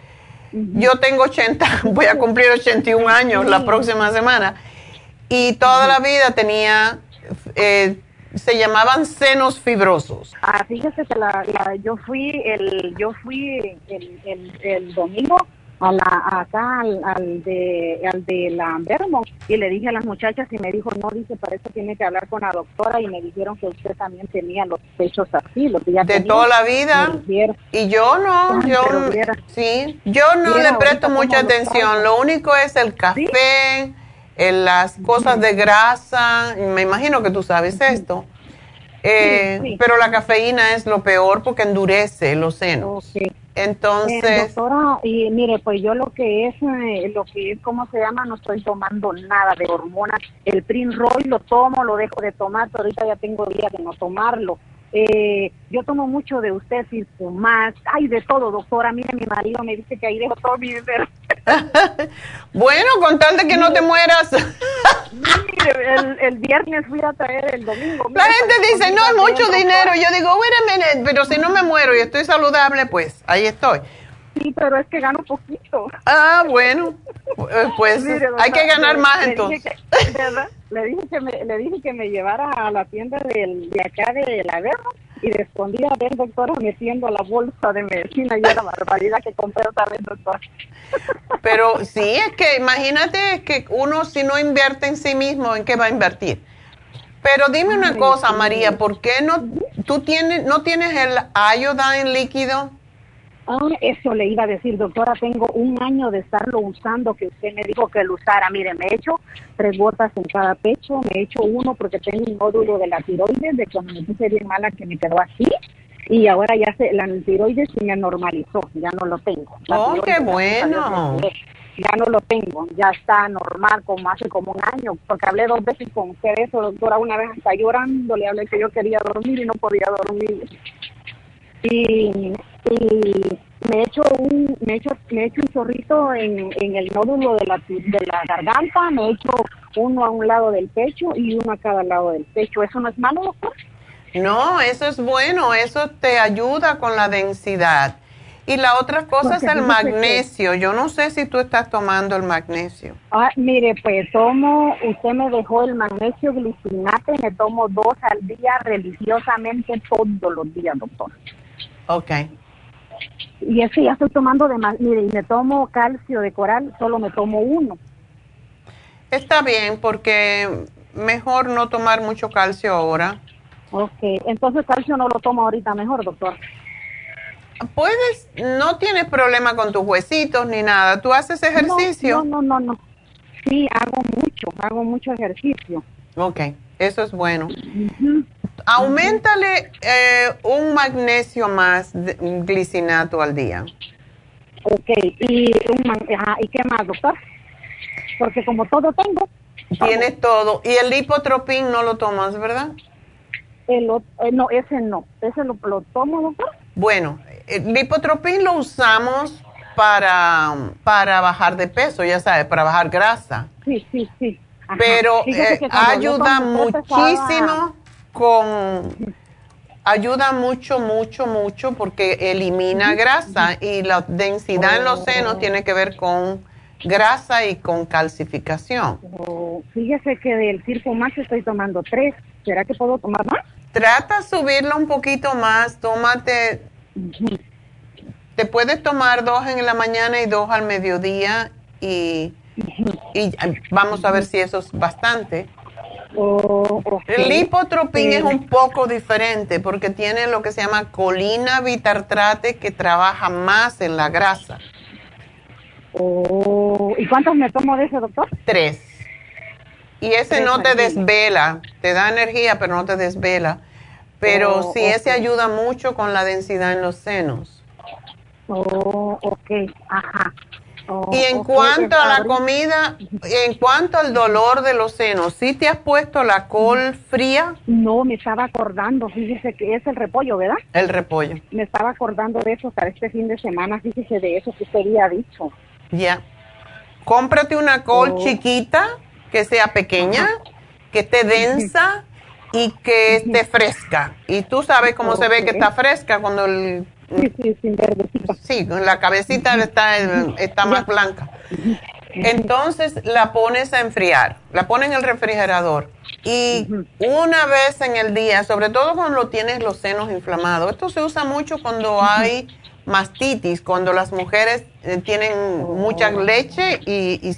yo tengo 80, <laughs> voy a cumplir 81 años la próxima semana y toda la vida tenía, eh, se llamaban senos fibrosos. Ah, fíjese que la, yo fui el, yo fui el, el, el domingo a la, acá al, de, al de la Vermont y le dije a las muchachas y me dijo, no, dice, para eso tiene que hablar con la doctora y me dijeron que usted también tenía los pechos así, los que ya De toda la vida. Y yo no, yo, sí, yo no le presto mucha atención, lo único es el café, en las cosas de grasa, me imagino que tú sabes esto. Eh, pero la cafeína es lo peor porque endurece los senos. Entonces, eh, doctora, y mire, pues yo lo que es, eh, lo que es, ¿cómo se llama? No estoy tomando nada de hormonas. El Roy lo tomo, lo dejo de tomar, pero ahorita ya tengo días de no tomarlo. Eh, yo tomo mucho de usted, más, hay de todo, doctora. Mire, mi marido me dice que ahí dejo todo mi dinero. <laughs> bueno, con tal de que no te mueras. el, el, viernes fui a traer el domingo. La gente dice, no, es mucho dinero. Yo digo, bueno, pero si no me muero y estoy saludable, pues ahí estoy. Sí, pero es que gano poquito. Ah, bueno, eh, pues <laughs> hay que ganar más entonces. ¿verdad? le dije que me, le dije que me llevara a la tienda de acá de la guerra y le a ver doctora metiendo la bolsa de medicina y era <laughs> barbaridad que compré otra vez doctora. <laughs> Pero sí, es que imagínate que uno si no invierte en sí mismo, ¿en qué va a invertir? Pero dime una cosa, María, ¿por qué no tú tienes no tienes el en líquido? Ah, eso le iba a decir, doctora, tengo un año de estarlo usando, que usted me dijo que lo usara. Mire, me he hecho tres gotas en cada pecho, me he hecho uno porque tengo un nódulo de la tiroides, de cuando me puse bien mala que me quedó así, y ahora ya se, la tiroides se me normalizó, ya no lo tengo. oh, qué bueno. Ya no lo tengo, ya está normal como hace como un año, porque hablé dos veces con usted eso, doctora, una vez hasta llorando, le hablé que yo quería dormir y no podía dormir. y, y me he hecho un me he hecho, me he hecho un chorrito en, en el nódulo de la, de la garganta, me he hecho uno a un lado del pecho y uno a cada lado del pecho. ¿Eso no es malo, doctor? No, eso es bueno, eso te ayuda con la densidad. Y la otra cosa es el magnesio. Yo no sé si tú estás tomando el magnesio. Ah, mire, pues tomo, usted me dejó el magnesio glicinate, me tomo dos al día religiosamente todos los días, doctor. Ok. Y ese ya estoy tomando de más, mire, y me tomo calcio de coral, solo me tomo uno. Está bien, porque mejor no tomar mucho calcio ahora. Ok, entonces calcio no lo tomo ahorita mejor, doctor. Puedes, no tienes problema con tus huesitos ni nada. ¿Tú haces ejercicio? No, no, no, no. Sí, hago mucho, hago mucho ejercicio. Ok, eso es bueno. Aumentale eh, un magnesio más de, glicinato al día. Ok, ¿Y, ¿y qué más, doctor? Porque como todo tengo. Tienes todo. ¿Y el lipotropín no lo tomas, verdad? El, eh, no, ese no. ¿Ese lo, lo tomo, doctor? Bueno, el lipotropín lo usamos para, para bajar de peso, ya sabes, para bajar grasa. Sí, sí, sí. Pero eh, ayuda muchísimo con... Ayuda mucho, mucho, mucho porque elimina grasa y la densidad en los senos tiene que ver con grasa y con calcificación. Oh, fíjese que del Circo Max estoy tomando tres. ¿Será que puedo tomar más? Trata de subirlo un poquito más. Tómate. Te puedes tomar dos en la mañana y dos al mediodía y, y vamos a ver si eso es bastante. El lipotropín es un poco diferente porque tiene lo que se llama colina bitartrate que trabaja más en la grasa. Oh, ¿Y cuántos me tomo de ese, doctor? Tres. Y ese no te desvela, te da energía, pero no te desvela. Pero oh, sí, ese ayuda mucho con la densidad en los senos. Oh, ok, ajá. Oh, y en cuanto a la comida, en cuanto al dolor de los senos, ¿sí te has puesto la col fría? No, me estaba acordando, fíjese que es el repollo, ¿verdad? El repollo. Me estaba acordando de eso para este fin de semana, fíjese de eso que usted había dicho. Ya. Cómprate una col chiquita, que sea pequeña, que esté densa y que esté fresca. Y tú sabes cómo se ve que está fresca cuando el Sí, sí, sí, la cabecita. Está, está más blanca. Entonces la pones a enfriar, la pones en el refrigerador y una vez en el día, sobre todo cuando tienes los senos inflamados, esto se usa mucho cuando hay mastitis, cuando las mujeres eh, tienen mucha leche y,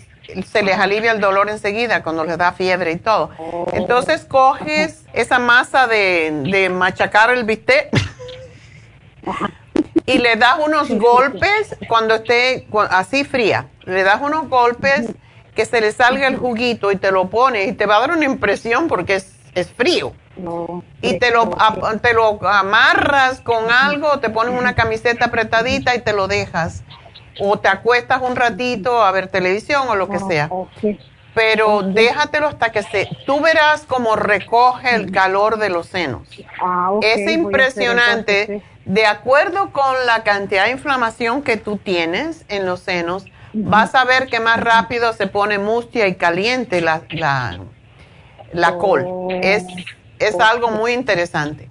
se les alivia el dolor enseguida cuando les da fiebre y todo. Entonces coges esa masa de, de machacar el bistec <laughs> y le das unos golpes cuando esté así fría. Le das unos golpes que se le salga el juguito y te lo pones y te va a dar una impresión porque es, es frío. y te lo, te lo amarras con algo, te pones una camiseta apretadita y te lo dejas. O te acuestas un ratito a ver televisión o lo que sea. Pero déjatelo hasta que se... Tú verás cómo recoge el calor de los senos. Ah, es impresionante de acuerdo con la cantidad de inflamación que tú tienes en los senos, vas a ver que más rápido se pone mustia y caliente la, la, la col. Es, es algo muy interesante.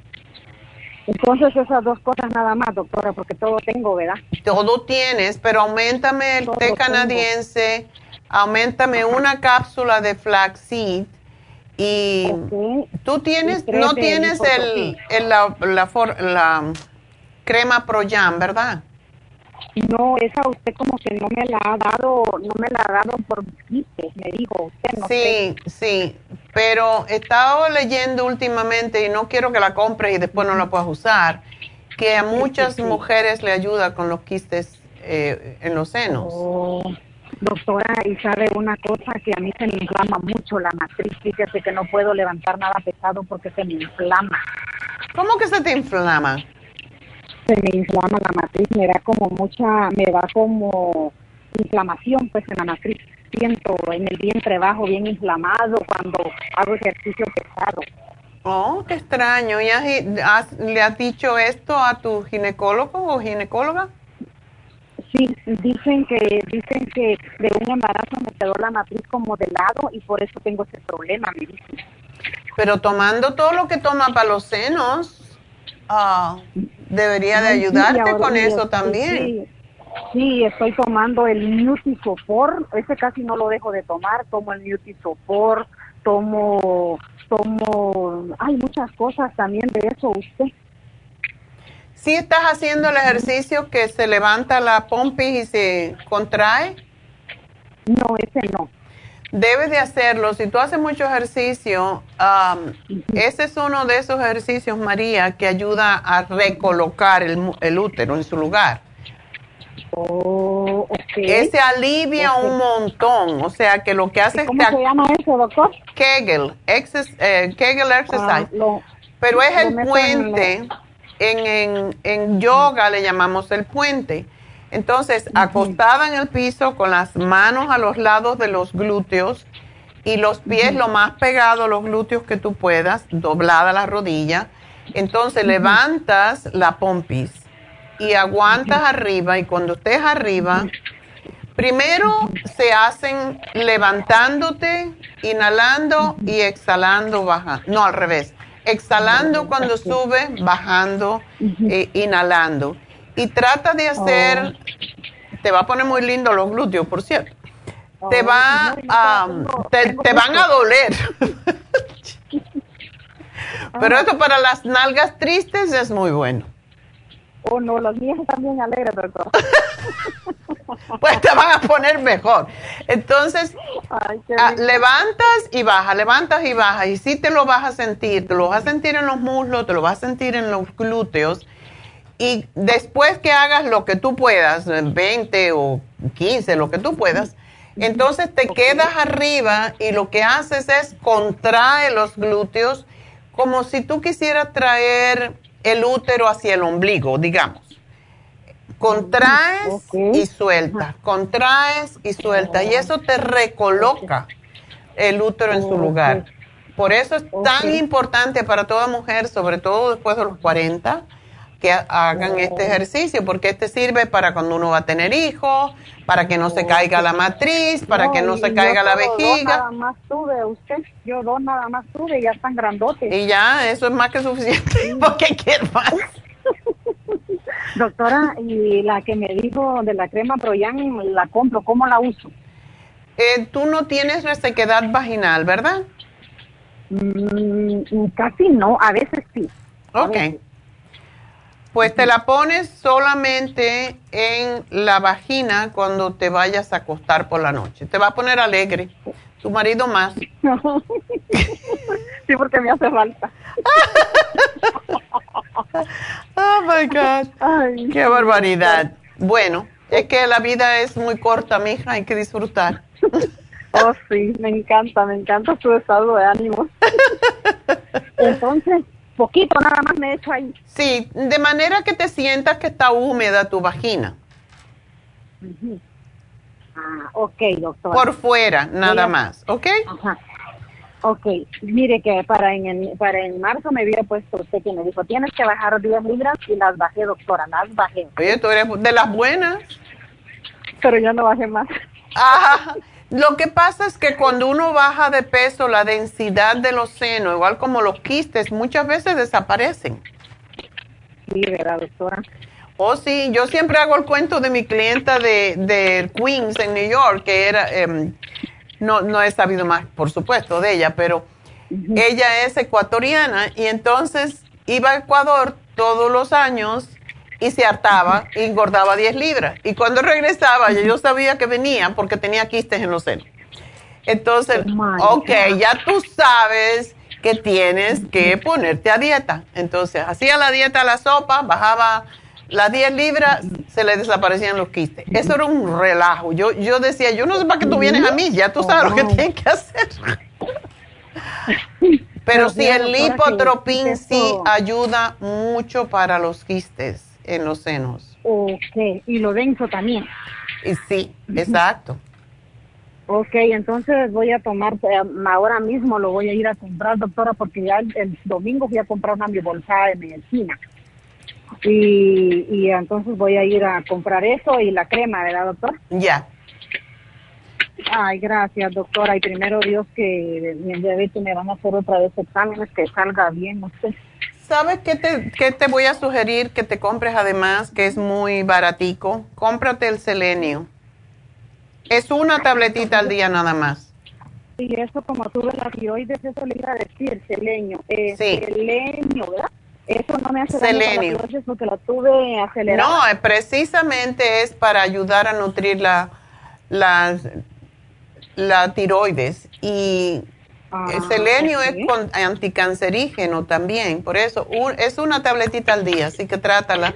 Entonces esas dos cosas nada más, doctora, porque todo tengo, ¿verdad? Todo tienes, pero aumentame el té canadiense, aumentame una cápsula de flaxseed y tú tienes, no tienes el, el, la, la, la crema Pro Jam, ¿verdad? No, esa usted como que no me la ha dado, no me la ha dado por me dijo usted. No sí, sí, pero he estado leyendo últimamente y no quiero que la compres y después no la puedas usar, que a muchas mujeres le ayuda con los quistes eh, en los senos. Oh, doctora, y sabe una cosa que a mí se me inflama mucho la matriz, fíjese que no puedo levantar nada pesado porque se me inflama. ¿Cómo que se te inflama? se me inflama la matriz, me da como mucha, me da como inflamación pues en la matriz. Siento en el vientre bajo bien inflamado cuando hago ejercicio pesado. Oh, qué extraño. ¿Y le has dicho esto a tu ginecólogo o ginecóloga? Sí, dicen que dicen que de un embarazo me quedó la matriz como de lado y por eso tengo ese problema, me dicen. Pero tomando todo lo que toma para los senos, ah, debería de ayudarte con eso también. Sí, estoy tomando el Nutri-Sopor, ese casi no lo dejo de tomar, tomo el Nutri-Sopor, tomo, tomo, hay muchas cosas también de eso usted. ¿Sí estás haciendo el ejercicio que se levanta la pompis y se contrae? No, ese no. Debes de hacerlo. Si tú haces mucho ejercicio, ese es uno de esos ejercicios, María, que ayuda a recolocar el, útero en su lugar. Oh, Ese alivia un montón. O sea, que lo que hace ¿Cómo se llama eso, doctor? Kegel, eh, Kegel Exercise. Ah, Pero es el puente en, en, yoga le llamamos el puente. Entonces, acostada en el piso con las manos a los lados de los glúteos y los pies lo más pegados a los glúteos que tú puedas, doblada la rodilla. Entonces, levantas la pompis y aguantas arriba y cuando estés arriba, primero se hacen levantándote, inhalando y exhalando, baja. No, al revés exhalando cuando sube, bajando, eh, inhalando. Y trata de hacer, oh. te va a poner muy lindo los glúteos, por cierto. te oh, va a, te, van a doler. <laughs> Pero esto para las nalgas tristes es muy bueno. Oh, no, las mías también alegres, doctor. <laughs> pues te van a poner mejor. Entonces, ah, levantas y baja, levantas y baja. Y si te lo vas a sentir, te lo vas a sentir en los muslos, te lo vas a sentir en los glúteos. Y después que hagas lo que tú puedas, 20 o 15, lo que tú puedas, entonces te quedas arriba y lo que haces es contrae los glúteos como si tú quisieras traer el útero hacia el ombligo, digamos. Contraes y sueltas, contraes y sueltas, y eso te recoloca el útero en su lugar. Por eso es tan importante para toda mujer, sobre todo después de los 40, que hagan este ejercicio, porque este sirve para cuando uno va a tener hijos, para que no se caiga la matriz, para que no se caiga la vejiga. nada más tuve, usted, yo dos nada más tuve, ya están grandotes. Y ya, eso es más que suficiente, <laughs> porque quiero más. <laughs> Doctora, y la que me dijo de la crema Proyan, la compro, ¿cómo la uso? Eh, tú no tienes resequedad vaginal, ¿verdad? Mm, casi no, a veces sí. Ok. Pues te la pones solamente en la vagina cuando te vayas a acostar por la noche. Te va a poner alegre. Tu marido más. <laughs> sí, porque me hace falta. <laughs> oh my God. Qué barbaridad. Bueno, es que la vida es muy corta, mija, hay que disfrutar. <laughs> oh, sí, me encanta, me encanta tu estado de ánimo. Entonces, poquito nada más me he hecho ahí. Sí, de manera que te sientas que está húmeda tu vagina. Ah, ok, doctor. Por fuera, nada más, ¿ok? Ajá. Ok, mire que para en, para en marzo me había puesto usted que me dijo, tienes que bajar 10 libras y las bajé, doctora, las bajé. Oye, tú eres de las buenas. Pero yo no bajé más. Ajá. <laughs> Lo que pasa es que cuando uno baja de peso, la densidad de los senos, igual como los quistes, muchas veces desaparecen. Sí, ¿verdad, doctora? Oh, sí, yo siempre hago el cuento de mi clienta de, de Queens en New York, que era... Em, no, no he sabido más, por supuesto, de ella, pero ella es ecuatoriana y entonces iba a Ecuador todos los años y se hartaba y engordaba 10 libras. Y cuando regresaba, yo sabía que venía porque tenía quistes en los senos. Entonces, oh ok, ya tú sabes que tienes que ponerte a dieta. Entonces, hacía la dieta la sopa, bajaba las 10 libras se le desaparecían los quistes. Eso era un relajo. Yo, yo decía, yo no sé para qué tú vienes a mí, ya tú sabes lo que tienes que hacer. Pero sí, el lipotropín sí ayuda mucho para los quistes en los senos. Ok, y lo denso también. Y sí, exacto. Ok, entonces voy a tomar, eh, ahora mismo lo voy a ir a comprar, doctora, porque ya el, domingo fui a comprar una bolsa de medicina. Y, y entonces voy a ir a comprar eso y la crema, ¿verdad, doctor? Ya. Ay, gracias, doctora. Y primero Dios que mi diabetes me van a hacer otra vez exámenes, que salga bien usted. ¿Sabes qué te, qué te voy a sugerir que te compres además, que es muy baratico? Cómprate el selenio. Es una tabletita al día nada más. Y eso como tuve la tiroides, eso le iba a decir, selenio. Eh, sí. Selenio, ¿verdad? Eso no me hace selenio. daño porque la tuve acelerada. No, eh, precisamente es para ayudar a nutrir la, la, la tiroides. Y el ah, selenio es anticancerígeno también, por eso es una tabletita al día, así que trátala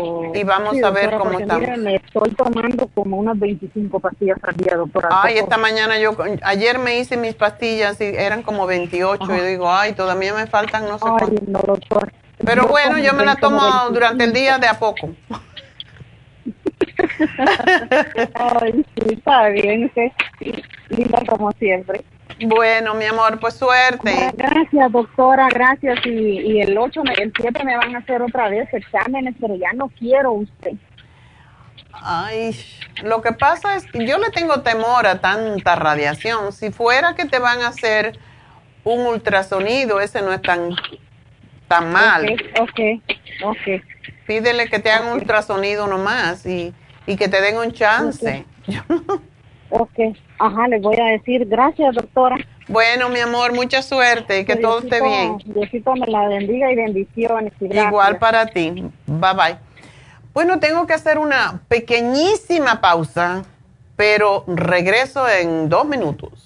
oh, y vamos a ver cómo está. me estoy tomando como unas 25 pastillas al día, doctora. Ay, esta mañana yo, ayer me hice mis pastillas y eran como 28, y yo digo, ay, todavía me faltan no sé ay, no, doctor. Pero bueno, yo me la tomo durante el día de a poco. <laughs> ay, sí, está bien, linda como siempre. Bueno, mi amor, pues suerte. Gracias, doctora, gracias. Y, y el 8, el 7 me van a hacer otra vez exámenes, pero ya no quiero usted. Ay, lo que pasa es que yo le tengo temor a tanta radiación. Si fuera que te van a hacer un ultrasonido, ese no es tan, tan mal. Ok, ok, Pídele que te hagan un ultrasonido nomás y, y que te den un chance. Ok, ajá, les voy a decir gracias, doctora. Bueno, mi amor, mucha suerte y que todo esté bien. Diosito me la bendiga y bendiciones. Igual para ti. Bye bye. Bueno, tengo que hacer una pequeñísima pausa, pero regreso en dos minutos.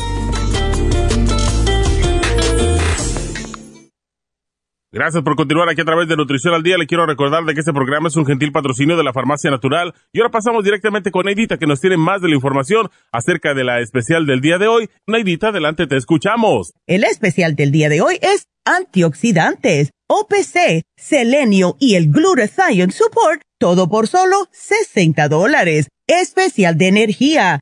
Gracias por continuar aquí a través de Nutrición al Día. Le quiero recordar de que este programa es un gentil patrocinio de la Farmacia Natural. Y ahora pasamos directamente con Neidita, que nos tiene más de la información acerca de la especial del día de hoy. Neidita, adelante, te escuchamos. El especial del día de hoy es antioxidantes, OPC, selenio y el glutathione support, todo por solo 60 dólares. Especial de energía,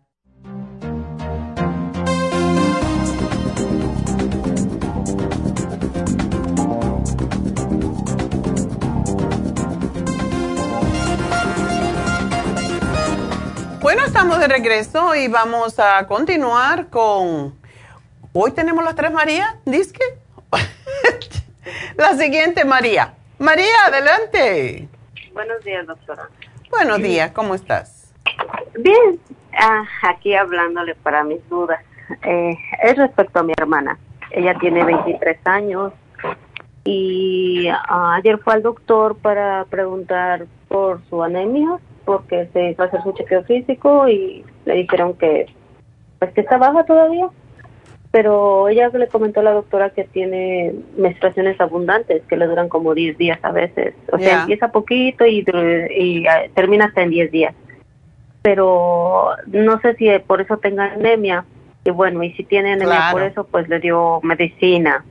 Bueno, estamos de regreso y vamos a continuar con... Hoy tenemos las tres María, disque. <laughs> La siguiente María. María, adelante. Buenos días, doctora. Buenos días, ¿cómo estás? Bien, ah, aquí hablándole para mis dudas. Eh, es respecto a mi hermana. ella tiene 23 años y ah, ayer fue al doctor para preguntar por su anemia porque se hizo hacer su chequeo físico y le dijeron que pues que está baja todavía. Pero ella le comentó a la doctora que tiene menstruaciones abundantes que le duran como 10 días a veces. O sea empieza poquito y, y ah, termina hasta en 10 días. Pero no sé si por eso tenga anemia. Y bueno y si tiene anemia por eso pues le dio medicina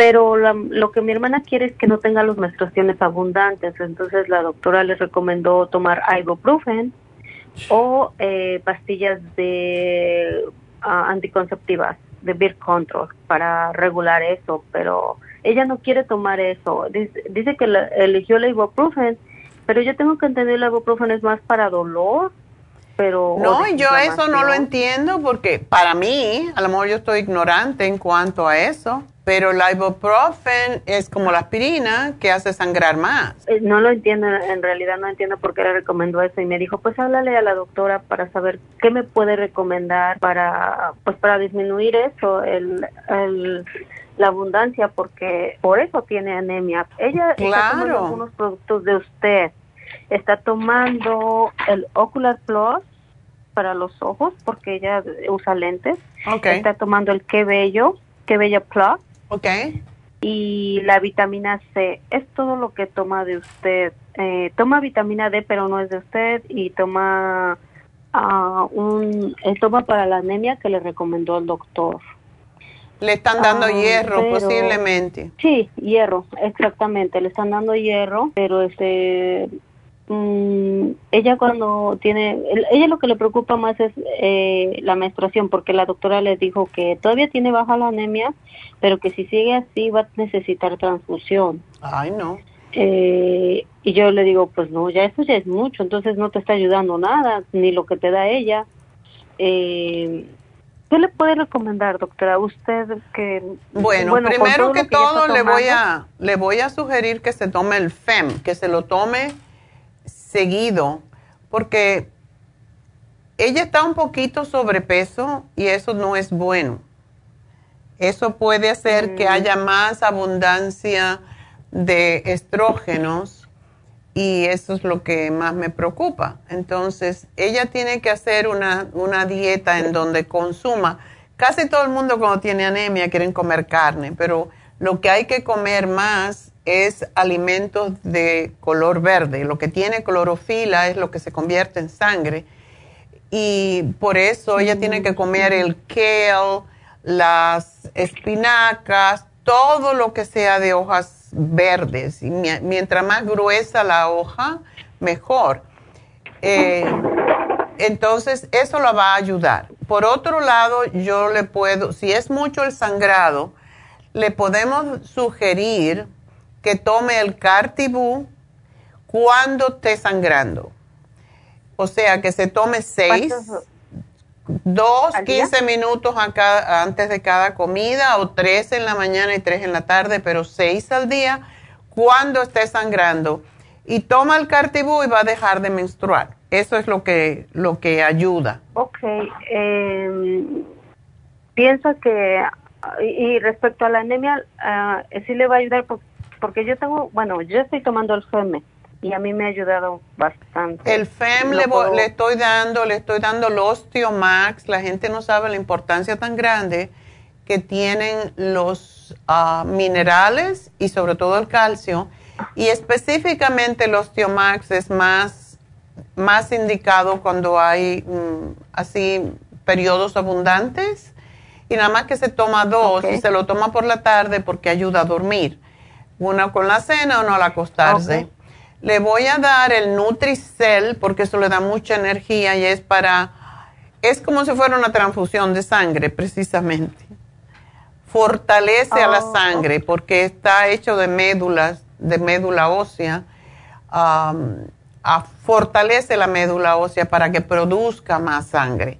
pero lo que mi hermana quiere es que no tenga las menstruaciones abundantes, entonces la doctora le recomendó tomar ibuprofen o eh, pastillas de ah, anticonceptivas de birth control para regular eso, pero ella no quiere tomar eso. Dice, que eligió el ibuprofen, pero yo tengo que entender el ibuprofen es más para dolor pero no, yo eso no lo entiendo porque para mí, a lo mejor yo estoy ignorante en cuanto a eso, pero el ibuprofen es como la aspirina que hace sangrar más. Eh, no lo entiendo, en realidad no entiendo por qué le recomendó eso y me dijo, pues háblale a la doctora para saber qué me puede recomendar para, pues para disminuir eso, el, el la abundancia porque por eso tiene anemia. Ella está tomando algunos productos de usted. Está tomando el Ocular Plus para los ojos porque ella usa lentes. Está tomando el Qué Bello, Qué Bella Plus. Okay. Y la vitamina C. Es todo lo que toma de usted. Eh, toma vitamina D, pero no es de usted. Y toma uh, un. Eh, toma para la anemia que le recomendó el doctor. Le están dando ah, hierro, posiblemente. Sí, hierro, exactamente. Le están dando hierro, pero este Mm, ella cuando tiene, ella lo que le preocupa más es eh, la menstruación, porque la doctora le dijo que todavía tiene baja la anemia, pero que si sigue así va a necesitar transfusión. Ay, no. Eh, y yo le digo, pues no, ya eso ya es mucho, entonces no te está ayudando nada, ni lo que te da ella. Eh, ¿Qué le puede recomendar, doctora? Usted que bueno, primero que, todo le voy a le voy a sugerir que se tome el FEM, que se lo tome seguido, porque ella está un poquito sobrepeso y eso no es bueno. Eso puede hacer que mm. haya más abundancia de estrógenos y eso es lo que más me preocupa. Entonces, ella tiene que hacer una, una dieta en donde consuma. Casi todo el mundo cuando tiene anemia quieren comer carne, pero lo que hay que comer más es alimentos de color verde. Lo que tiene clorofila es lo que se convierte en sangre. Y por eso ella tiene que comer el kale, las espinacas, todo lo que sea de hojas verdes. Y mientras más gruesa la hoja, mejor. Eh, entonces, eso la va a ayudar. Por otro lado, yo le puedo, si es mucho el sangrado, le podemos sugerir que tome el Cartibú cuando esté sangrando. O sea, que se tome seis, dos, quince minutos antes de cada comida, o tres en la mañana y tres en la tarde, pero seis al día cuando esté sangrando. Y toma el Cartibú y va a dejar de menstruar. Eso es lo que, lo que ayuda. Ok. Em, piensa que, y respecto a la anemia, uh, sí le va a ayudar porque porque yo tengo, bueno, yo estoy tomando el FEM y a mí me ha ayudado bastante. El FEM le, le, estoy dando, le estoy dando el Osteomax, la gente no sabe la importancia tan grande que tienen los ah, minerales y sobre todo el calcio. Y específicamente el Osteomax es más, más indicado cuando hay mm, así periodos abundantes y nada más que se toma dos y se lo toma por la tarde porque ayuda a dormir una con la cena, uno al acostarse. Le voy a dar el Nutricel porque eso le da mucha energía y es para, es como si fuera una transfusión de sangre precisamente. Fortalece a la oh, sangre porque está hecho de médulas, de médula ósea. fortalece la médula ósea para que produzca más sangre.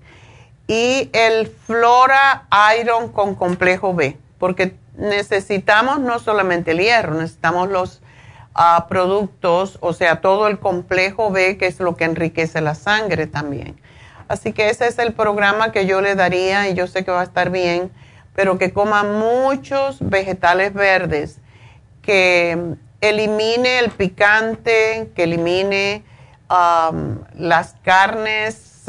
Y el Flora Iron con complejo B, porque necesitamos no solamente el hierro, necesitamos los ah, productos, o sea, todo el complejo B, que es lo que enriquece la sangre también. Así que ese es el programa que yo le daría y yo sé que va a estar bien pero que coma muchos vegetales verdes, que elimine el picante, que elimine las carnes,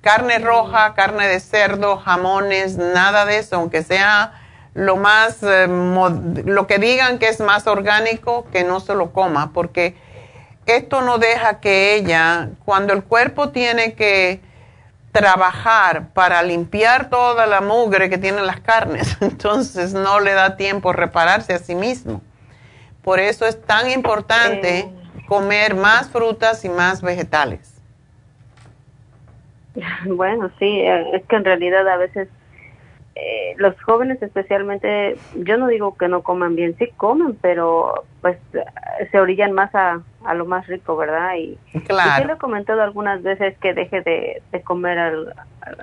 carne roja, carne de cerdo, jamones, nada de eso, aunque sea lo más, eh, lo que digan que es más orgánico, que no se lo coma, porque esto no deja que ella, cuando el cuerpo tiene que trabajar para limpiar toda la mugre que tienen las carnes, <laughs> entonces no le da tiempo repararse a sí mismo. Por eso es tan importante comer más frutas y más vegetales. <laughs> Bueno, sí, eh, es que en realidad a veces eh, los jóvenes especialmente, yo no digo que no coman bien, sí comen, pero pues se orillan más a, a lo más rico, ¿verdad? Y, claro. y le he comentado algunas veces que deje de, comer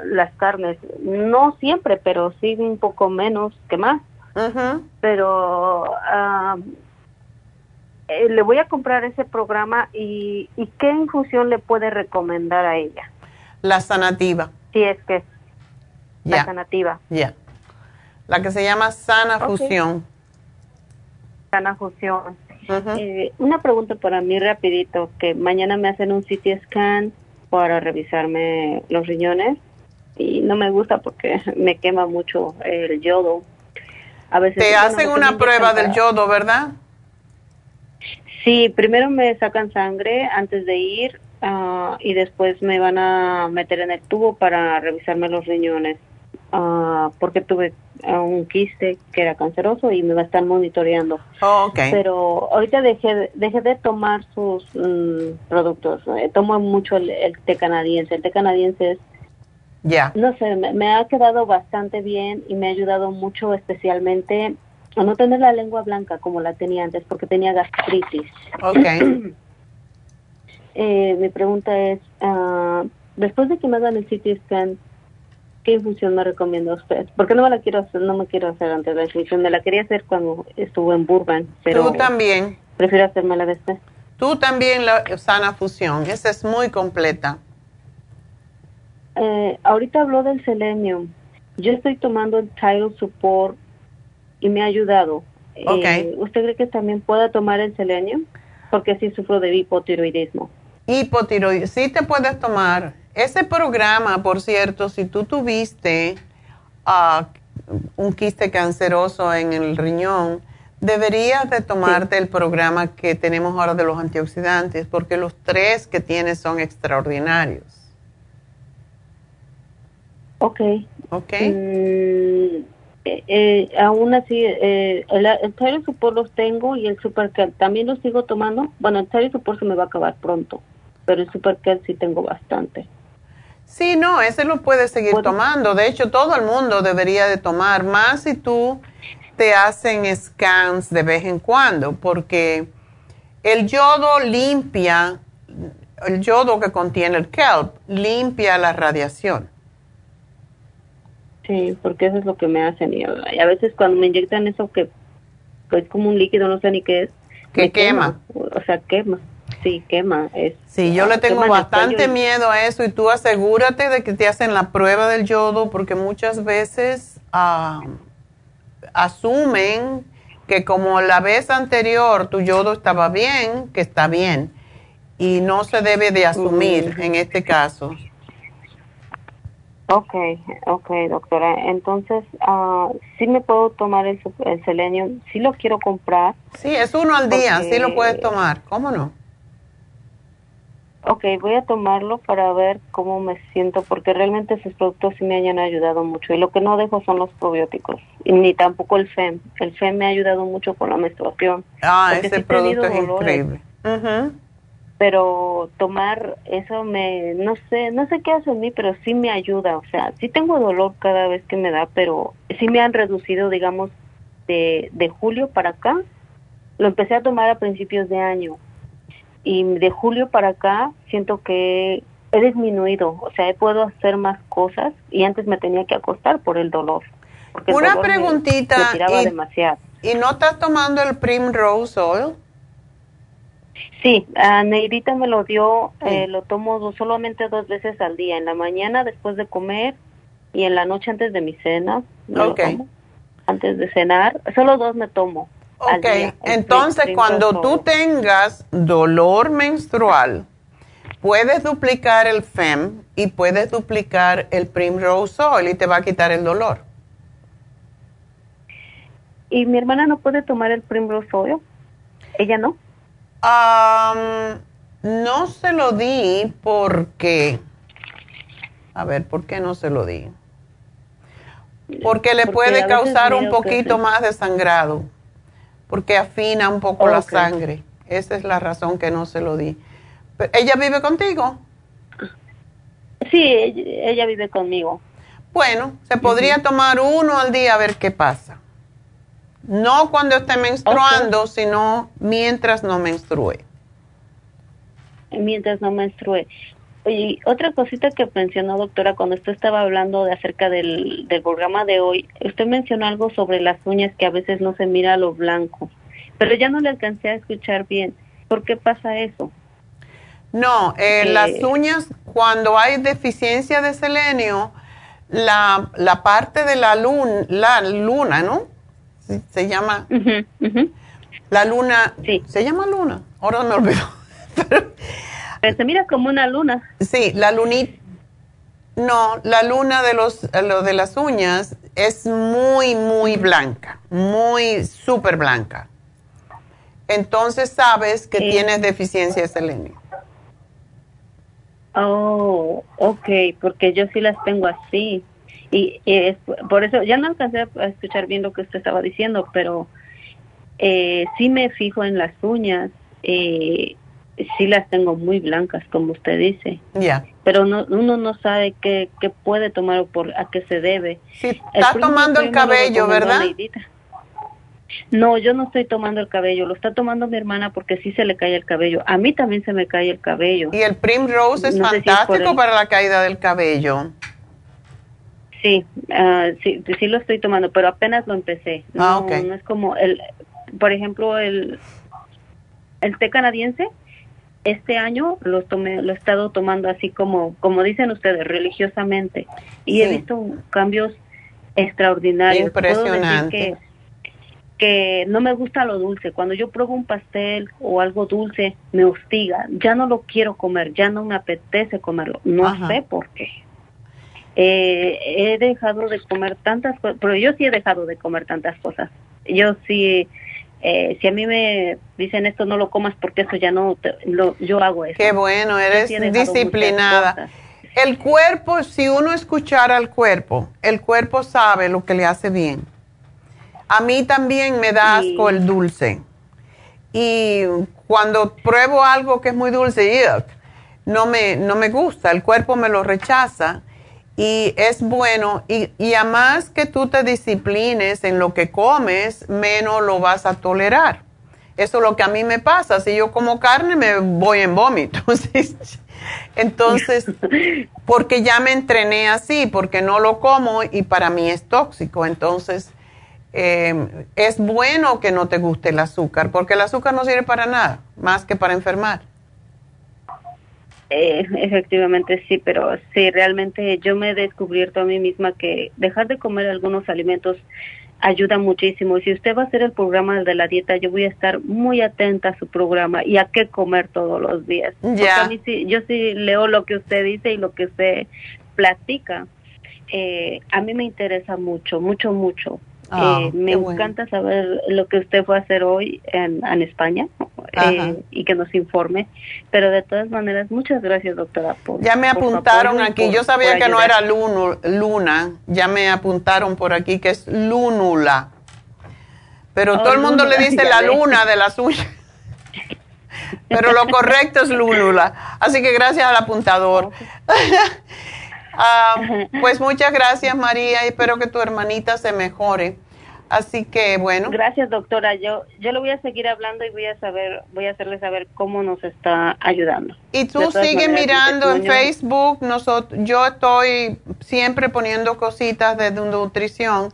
las carnes, no siempre, pero sí un poco menos que más. Pero ah, eh, le voy a comprar ese programa y, y ¿qué infusión le puede recomendar a ella? La sanativa. Sí, es que la sanativa. Ya. La que se llama sana fusión. Sana fusión. Eh, una pregunta para mí rapidito, que mañana me hacen un CT scan para revisarme los riñones y no me gusta porque <laughs> me quema mucho el yodo. A veces, Te hacen una prueba del yodo, ¿verdad? Sí, primero me sacan sangre antes de ir ah, y después me van a meter en el tubo para revisarme los riñones. Ah, porque tuve un quiste que era canceroso y me va a estar monitoreando. Oh, okay. Pero ahorita dejé, dejé de tomar sus mm, productos. Eh, tomo mucho el, té canadiense. El té canadiense es, ya no sé, me, ha quedado bastante bien y me ha ayudado mucho especialmente a no tener la lengua blanca como la tenía antes porque tenía gastritis. Ok. <clears throat> eh, mi pregunta es, uh, después de que me hagan el CT scan, ¿qué infusión me recomienda usted? Porque no me la quiero hacer, no me quiero hacer antes de la infusión, me la quería hacer cuando estuvo en Burbank, pero Tú también. Prefiero hacerme la después. Tú también la sana fusión, esa es muy completa. Eh, ahorita habló del selenium. Yo estoy tomando el Tidal Support y me ha ayudado. Eh, ¿Usted cree que también pueda tomar el selenium? Porque sí sufro de hipotiroidismo. Hipotiroidismo, sí te puedes tomar ese programa, por cierto, si tú tuviste ah, un quiste canceroso en el riñón, deberías de tomarte el programa que tenemos ahora de los antioxidantes, porque los tres que tienes son extraordinarios. Ok. Ok. Mm, eh, eh, aún así, eh, el, el Support los tengo y el Super también los sigo tomando. Bueno, el Tire Support se me va a acabar pronto, pero el Super sí tengo bastante. Sí, no, ese lo puedes seguir tomando. De hecho, todo el mundo debería de tomar, más si tú te hacen scans de vez en cuando, porque el yodo limpia, el yodo que contiene el kelp, limpia la radiación. Sí, porque eso es lo que me hacen. Y a veces cuando me inyectan eso que es como un líquido, no sé ni qué es. Que quema. O sea, quema. Sí, quema. Es, sí, yo le tengo bastante miedo a eso y tú asegúrate de que te hacen la prueba del yodo porque muchas veces ah, asumen que como la vez anterior tu yodo estaba bien, que está bien y no se debe de asumir en este caso. Ok, ok, doctora. Entonces, uh, sí me puedo tomar el, el selenio, sí lo quiero comprar. Sí, es uno al día, sí lo puedes tomar, ¿cómo no? Ok, voy a tomarlo para ver cómo me siento, porque realmente esos productos sí me han ayudado mucho. Y lo que no dejo son los probióticos, y ni tampoco el FEM. El FEM me ha ayudado mucho con la menstruación. Ah, ese producto es increíble. Pero tomar eso me, no sé, no sé qué hace en mí, pero sí me ayuda. O sea, sí tengo dolor cada vez que me da, pero sí me han reducido, digamos, de, de julio para acá. Lo empecé a tomar a principios de año y de julio para acá siento que he disminuido, o sea, he puedo hacer más cosas y antes me tenía que acostar por el dolor. Una preguntita. y, demasiado. ¿Y no estás tomando el Primrose Oil? Sí, a Neidita me lo dio, eh, lo tomo solamente dos veces al día, en la mañana después de comer y en la noche antes de mi cena. Antes de cenar, solo dos me tomo. Ok, entonces cuando tú tengas dolor menstrual, puedes duplicar el FEM y puedes duplicar el Primrose Oil y te va a quitar el dolor. ¿Y mi hermana no puede tomar el Primrose Oil? ¿Ella no? No se lo di porque... A ver, ¿por qué no se lo di? Porque le puede causar un poquito más de sangrado, porque afina un poco la sangre. Esa es la razón que no se lo di. ¿Ella vive contigo? Sí, ella, vive conmigo. Bueno, se podría tomar uno al día a ver qué pasa. No cuando esté menstruando, sino mientras no menstrue. Mientras no menstrue. Y otra cosita que mencionó, doctora, cuando usted estaba hablando de acerca del, del programa de hoy, usted mencionó algo sobre las uñas que a veces no se mira lo blanco, pero ya no le alcancé a escuchar bien. ¿Por qué pasa eso? No, eh, las uñas, cuando hay deficiencia de selenio, la, la parte de la luna, la luna, ¿no? Se llama. La luna. Sí. ¿Se llama luna? Ahora me olvido. <laughs> Pero se mira como una luna. Sí, la lunita. No, la luna de los lo de las uñas es muy muy blanca, muy súper blanca. Entonces sabes que tienes deficiencia de selenio. Oh, ok, porque yo sí las tengo así. Y, es, por eso ya no alcancé a escuchar bien lo que usted estaba diciendo, pero eh, sí me fijo en las uñas. Eh, sí las tengo muy blancas, como usted dice. Ya. Pero no, uno no sabe qué, qué puede tomar o por, a qué se debe. Sí, está tomando el cabello, ¿verdad? No, yo no estoy tomando el cabello, lo está tomando mi hermana porque sí se le cae el cabello. A mí también se me cae el cabello. Y el Primrose es fantástico para la caída del cabello. Sí, uh, sí, sí lo estoy tomando, pero apenas lo empecé. Ah, no, no es como el, por ejemplo, el, el té canadiense este año lo tomé, lo he estado tomando así como, como dicen ustedes, religiosamente. Y he visto cambios extraordinarios. Impresionante. Que, no me gusta lo dulce. Cuando yo pruebo un pastel o algo dulce, me hostiga. Ya no lo quiero comer, ya no me apetece comerlo. No sé por qué. Eh, he dejado de comer tantas cosas, pero yo sí he dejado de comer tantas cosas. Yo sí eh, si a mí me dicen esto no lo comas porque eso ya no, lo, yo hago eso. Qué bueno, eres disciplinada. El cuerpo, si uno escuchara al cuerpo, el cuerpo sabe lo que le hace bien. A mí también me da asco el dulce. Y cuando pruebo algo que es muy dulce, no me, no me gusta, el cuerpo me lo rechaza y es bueno y, y a más que tú te disciplines en lo que comes, menos lo vas a tolerar. Eso es lo que a mí me pasa. Si yo como carne, me voy en vómito. <laughs> Entonces, <laughs> porque ya me entrené así, porque no lo como y para mí es tóxico. Entonces, eh, es bueno que no te guste el azúcar, porque el azúcar no sirve para nada, más que para enfermar. Eh, <laughs> efectivamente sí, pero sí, realmente yo me he descubierto a mí misma que dejar de comer algunos alimentos ayuda muchísimo. Y si usted va a hacer el programa de la dieta, yo voy a estar muy atenta a su programa y a qué comer todos los días. Ya. yo sí leo lo que usted dice y lo que usted platica. Eh, a mí me interesa mucho, mucho, mucho. Ah, eh, me encanta saber lo que usted fue a hacer hoy en, en España eh, y que nos informe. Pero de todas maneras, muchas gracias, doctora. Por, ya me apuntaron aquí. Yo sabía que no era luna. Ya me apuntaron por aquí que es lúnula. Pero oh, todo el mundo le dice la luna de la suya. <laughs> Pero lo correcto es lúnula. Así que gracias al apuntador. <laughs> Ah, pues muchas gracias, María, y espero que tu hermanita se mejore. Así que bueno. Gracias, doctora. Yo yo le voy a seguir hablando y voy a saber, voy a hacerle saber cómo nos está ayudando. Y tú sigue mirando en Facebook. Nosotros, yo estoy siempre poniendo cositas de nutrición.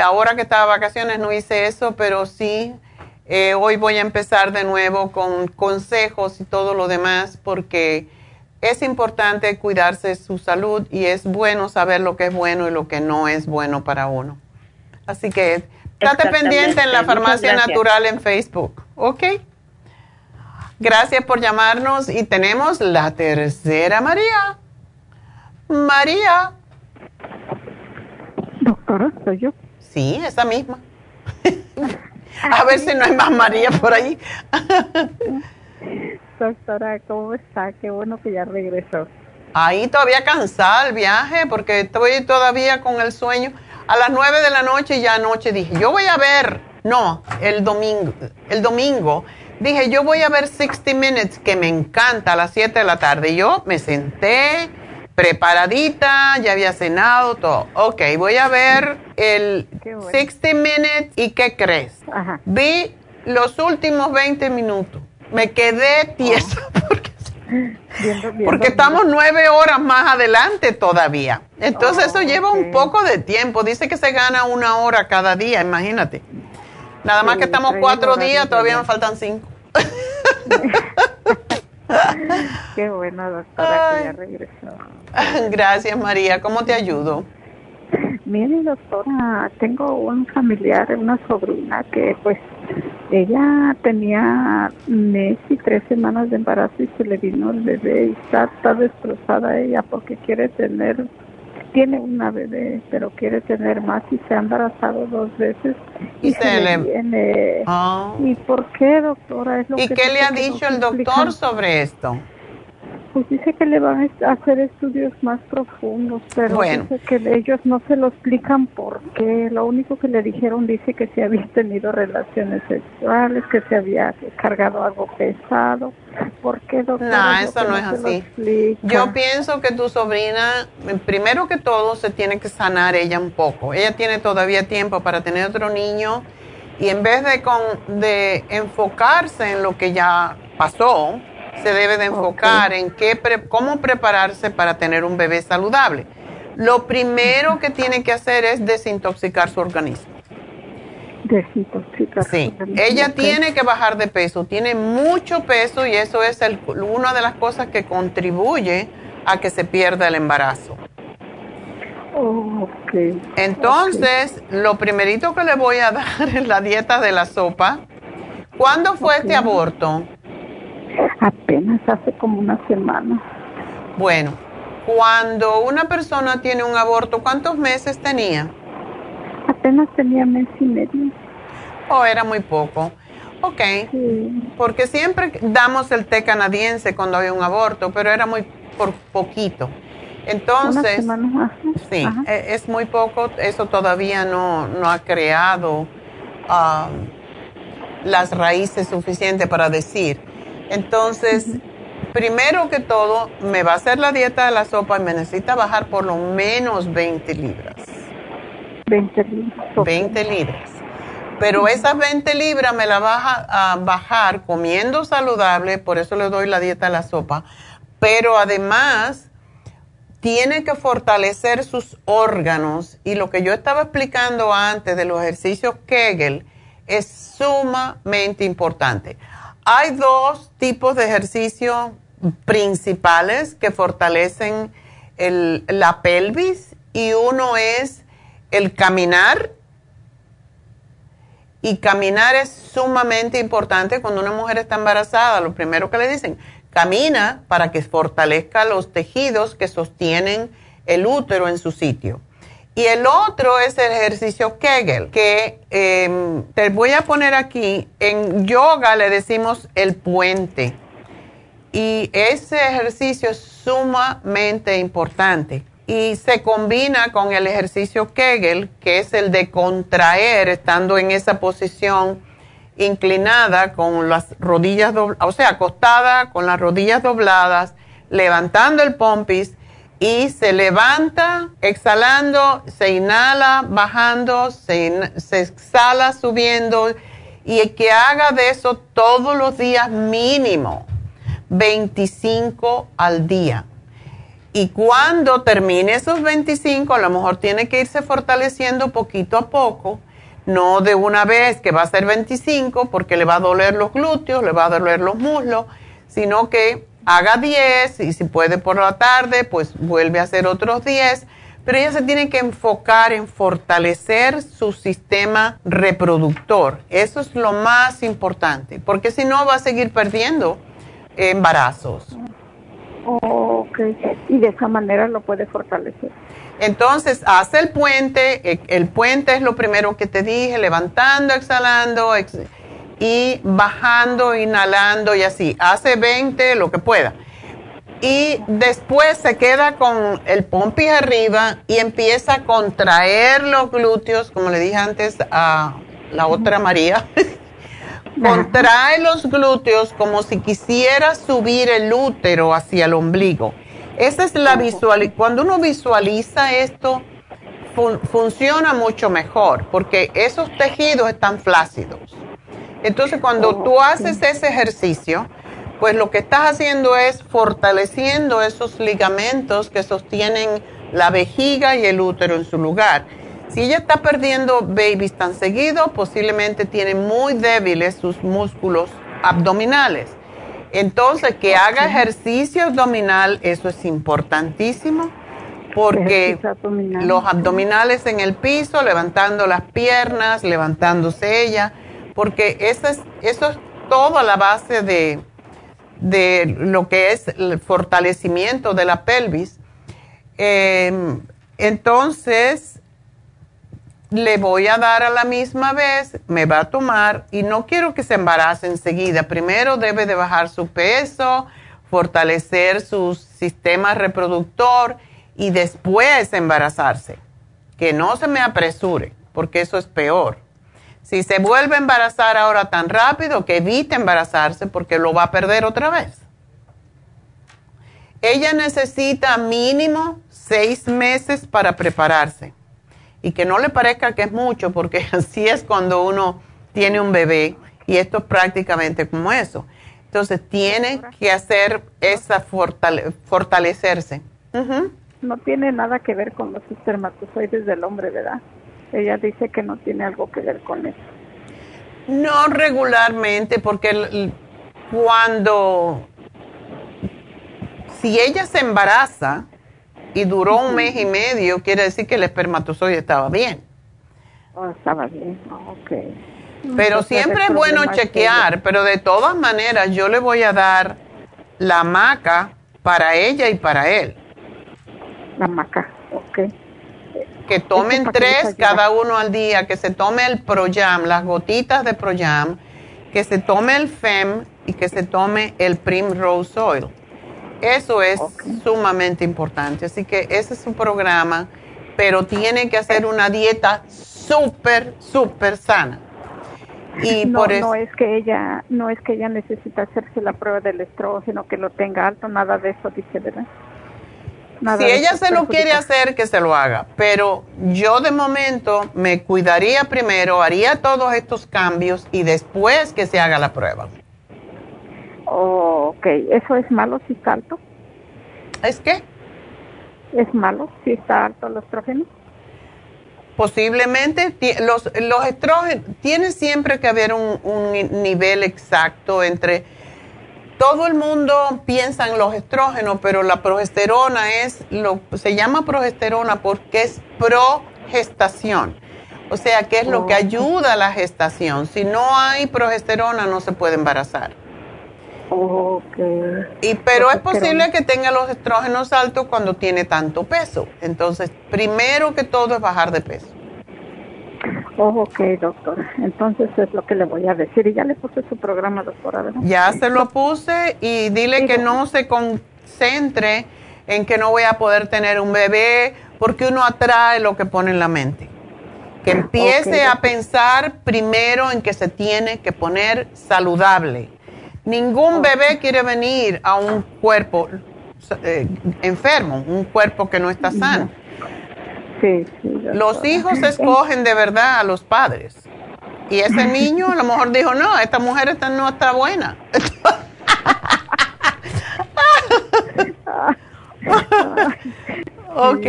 Ahora que estaba de vacaciones no hice eso, pero sí. Eh, hoy voy a empezar de nuevo con consejos y todo lo demás porque es importante cuidarse su salud y es bueno saber lo que es bueno y lo que no es bueno para uno. Así que estate pendiente en la farmacia natural en Facebook, ¿ok? Gracias por llamarnos y tenemos la tercera María. María. Doctora, soy yo. Sí, esa misma. <laughs> A ver si no hay más María por ahí. <laughs> Doctora, ¿cómo está? Qué bueno que ya regresó. Ahí todavía cansada el viaje porque estoy todavía con el sueño. A las nueve de la noche ya anoche dije, yo voy a ver, no, el domingo, el domingo, dije, yo voy a ver 60 Minutes, que me encanta, a las 7 de la tarde. Yo me senté preparadita, ya había cenado, todo. Ok, voy a ver el 60 Minutes y ¿qué crees? Vi los últimos 20 minutos. Me quedé tiesa <laughs> porque, porque estamos nueve horas más adelante todavía. Entonces eso lleva un poco de tiempo. Dice que se gana una hora cada día, imagínate. Nada más que estamos cuatro días, todavía me faltan cinco. <laughs> Qué bueno, doctora, que ya regresó. <laughs> Gracias, María. ¿Cómo te ayudo? Mire, doctora, tengo un familiar, una sobrina que pues ella tenía mes y tres semanas de embarazo y se le vino el bebé y está, está destrozada ella porque quiere tener tiene una bebé, pero quiere tener más y se ha embarazado dos veces. Y, se, le viene. Ah. ¿Y por qué, doctora? Es lo ¿Y qué le ha dicho el doctor sobre esto? Pues dice que le van a hacer estudios más profundos, pero dice que ellos no se lo explican por qué. Lo único que le dijeron dice que se había tenido relaciones sexuales, que se había cargado algo pesado. ¿Por qué, doctora? No, eso no, es así. Yo pienso que tu sobrina, primero que todo, se tiene que sanar ella un poco. Ella tiene todavía tiempo para tener otro niño y en vez de, con, de enfocarse en lo que ya pasó, se debe de enfocar en qué cómo prepararse para tener un bebé saludable. Lo primero que tiene que hacer es desintoxicar su organismo. Desintoxicar. Sí, ella tiene que bajar de peso, tiene mucho peso y eso es una de las cosas que contribuye a que se pierda el embarazo. Entonces, lo primerito que le voy a <laughs> dar es la dieta de la sopa. ¿Cuándo fue este aborto? Apenas hace como una semana. Bueno, cuando una persona tiene un aborto, ¿cuántos meses tenía? Apenas tenía mes y medio. Oh, era muy poco. Ok. Porque siempre damos el té canadiense cuando hay un aborto, pero era muy por poquito. Entonces, sí, e, es muy poco. Eso todavía no, no ha creado um, las raíces suficientes para decir. Entonces, primero que todo, me va a hacer la dieta de la sopa y me necesita bajar por lo menos 20 libras. 20 libras. 20 libras. Pero esas 20 libras me la va a bajar comiendo saludable, por eso le doy la dieta de la sopa. Pero además, tiene que fortalecer sus órganos y lo que yo estaba explicando antes de los ejercicios Kegel es sumamente importante. Hay dos tipos de ejercicios principales que fortalecen la pelvis y uno es el caminar. Y caminar es sumamente importante cuando una mujer está embarazada. Lo primero que le dicen, camina para que fortalezca los tejidos que sostienen el útero en su sitio. Y el otro es el ejercicio Kegel, que em, te voy a poner aquí. En yoga le decimos el puente. Y ese ejercicio es sumamente importante. Y se combina con el ejercicio Kegel, que es el de contraer, estando en esa posición inclinada con las rodillas o sea, acostada con las rodillas dobladas, levantando el pompis y se levanta exhalando, se inhala bajando, se, exhala subiendo y que haga de eso todos los días mínimo 25 al día. Y cuando termine esos 25, a lo mejor tiene que irse fortaleciendo poquito a poco, no de una vez que va a ser 25 porque le va a doler los glúteos, le va a doler los muslos, sino que haga 10 y si puede por la tarde, pues vuelve a hacer otros 10. Pero ella se tiene que enfocar en fortalecer su sistema reproductor. Eso es lo más importante, porque si no va a seguir perdiendo embarazos. ok, y de esa manera lo puede fortalecer. Entonces, hace el puente, e, el puente es lo primero que te dije, levantando, exhalando y bajando, inhalando y así. Hace 20, lo que pueda. Y después se queda con el pompi arriba y empieza a contraer los glúteos, como le dije antes a la otra María. <laughs> Contrae los glúteos como si quisiera subir el útero hacia el ombligo. Esa es la visual. Cuando uno visualiza esto, funciona mucho mejor porque esos tejidos están flácidos. Entonces, cuando tú haces ese ejercicio, pues lo que estás haciendo es fortaleciendo esos ligamentos que sostienen la vejiga y el útero en su lugar. Si ella está perdiendo babies tan seguido, posiblemente tiene muy débiles sus músculos abdominales. Entonces, que haga ejercicio abdominal, eso es importantísimo, porque los abdominales en el piso, levantando las piernas, levantándose ella, porque eso es, eso es toda la base de, de lo que es el fortalecimiento de la pelvis. Em, entonces, le voy a dar a la misma vez, me va a tomar y no quiero que se embarace enseguida. Primero debe de bajar su peso, fortalecer su sistema reproductor y después embarazarse. Que no se me apresure, porque eso es peor. Si se vuelve a embarazar ahora tan rápido, que evite embarazarse porque lo va a perder otra vez. Ella necesita mínimo seis meses para prepararse y que no le parezca que es mucho, porque <laughs> así es cuando uno tiene un bebé y esto es prácticamente como eso. Entonces tiene que hacer esa fortalecerse. No tiene nada que ver con los espermatozoides del hombre, ¿verdad? Ella dice que no tiene algo que ver con eso. No regularmente, porque cuando, si ella se embaraza, y duró un mes y medio, quiere decir que el espermatozoide estaba bien. Oh, estaba bien, ok. Pero siempre es bueno chequear, pero de todas maneras yo le voy a dar la maca para ella y para él. La maca, ok. Que tomen tres cada uno al día, que se tome el Proyam, las gotitas de Proyam, que se tome el FEM y que se tome el Primrose Oil. Eso es sumamente importante. Así que ese es un programa, pero tiene que hacer una dieta súper, súper sana. Y no, por eso, no es que ella, no es que ella necesita hacerse la prueba del estrógeno, que lo tenga alto, nada de eso, dice, ¿verdad? Si ella se lo quiere hacer, que se lo haga. Pero yo de momento me cuidaría primero, haría todos estos cambios y después que se haga la prueba. Oh, ok, ¿eso es malo si está alto? ¿Es qué? ¿Es malo si está alto el estrógeno? Posiblemente, los, los estrógenos, tiene siempre que haber un, nivel exacto entre, todo el mundo piensa en los estrógenos, pero la progesterona es, lo, se llama progesterona porque es progestación. O sea, que es lo que ayuda a la gestación. Si no hay progesterona, no se puede embarazar. Okay. Y, pero es posible que tenga los estrógenos altos cuando tiene tanto peso. Entonces, primero que todo es bajar de peso. Oh, ok, doctora. Entonces es lo que le voy a decir. Y ya le puse su programa, doctora. Ya se lo puse y dile que no se concentre en que no voy a poder tener un bebé porque uno atrae lo que pone en la mente. Que empiece a pensar primero en que se tiene que poner saludable Ningún bebé quiere venir a un cuerpo eh, enfermo, un cuerpo que no está sano. Sí, los hijos escogen de verdad a los padres. Y ese <laughs> niño a lo mejor dijo, no, esta mujer esta no está buena. <laughs> ok.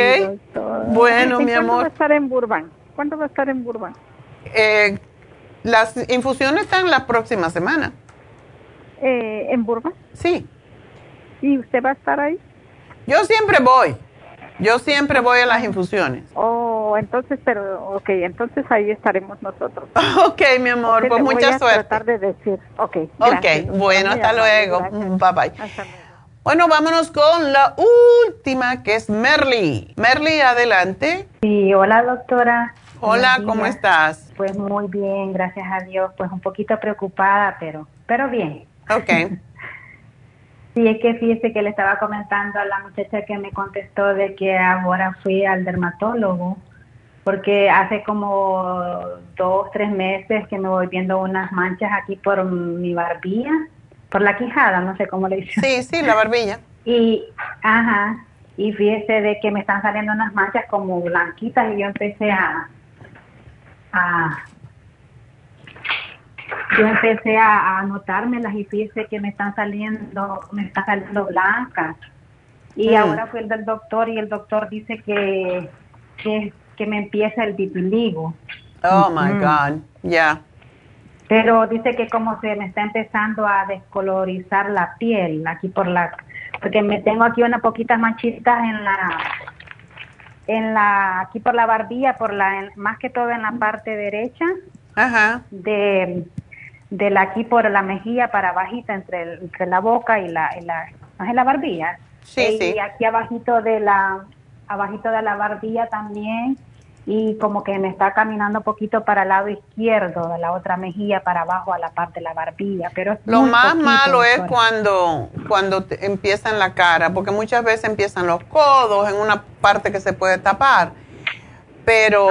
bueno, mi amor. ¿Cuándo va a estar en Burbank? ¿Cuándo va a estar en Burbank? Eh, las infusiones están la próxima semana eh, en Burbank? Sí. ¿Y usted va a estar ahí? Yo siempre voy. Yo siempre voy a las infusiones. Oh, entonces, pero, ok, entonces ahí estaremos nosotros. <laughs> ok, mi amor, pues mucha suerte. tratar de decir, ok. Ok, bueno, hasta luego. Bye bye. Bueno, vámonos con la última, que es Merly. Merly, adelante. Sí, hola doctora. Hola, ¿cómo estás? Pues muy bien, gracias a Dios. Pues un poquito preocupada, pero, pero bien. Ok. <laughs> Sí, es que fíjese que le estaba comentando a la muchacha que me contestó de que ahora fui al dermatólogo, porque hace como dos, tres meses que me voy viendo unas manchas aquí por mi barbilla, por la quijada, no sé cómo le dicen. Sí, sí, la barbilla. Y, ajá, y fíjese de que me están saliendo unas manchas como blanquitas y yo empecé a, a yo empecé a, anotármelas y fíjese que me están saliendo, me están saliendo blancas. Y Mm. ahora fui el del doctor y el doctor dice que, que, que me empieza el vitiligo. Oh, my. God. Ya. Pero dice que como se me está empezando a descolorizar la piel aquí por la porque me tengo aquí unas poquitas manchitas en la en la aquí por la barbilla, por la en- más que todo en la parte derecha. Ajá. De de la aquí por la mejilla para bajita entre el- entre la boca y la y la más en la barbilla. Sí, y sí. aquí abajito de la abajito de la barbilla también y como que me está caminando un poquito para el lado izquierdo de la otra mejilla para abajo a la parte de la barbilla, pero es Lo más poquito, malo es doctora. cuando, cuando te- empieza en la cara, porque muchas veces empiezan los codos en una parte que se puede tapar, pero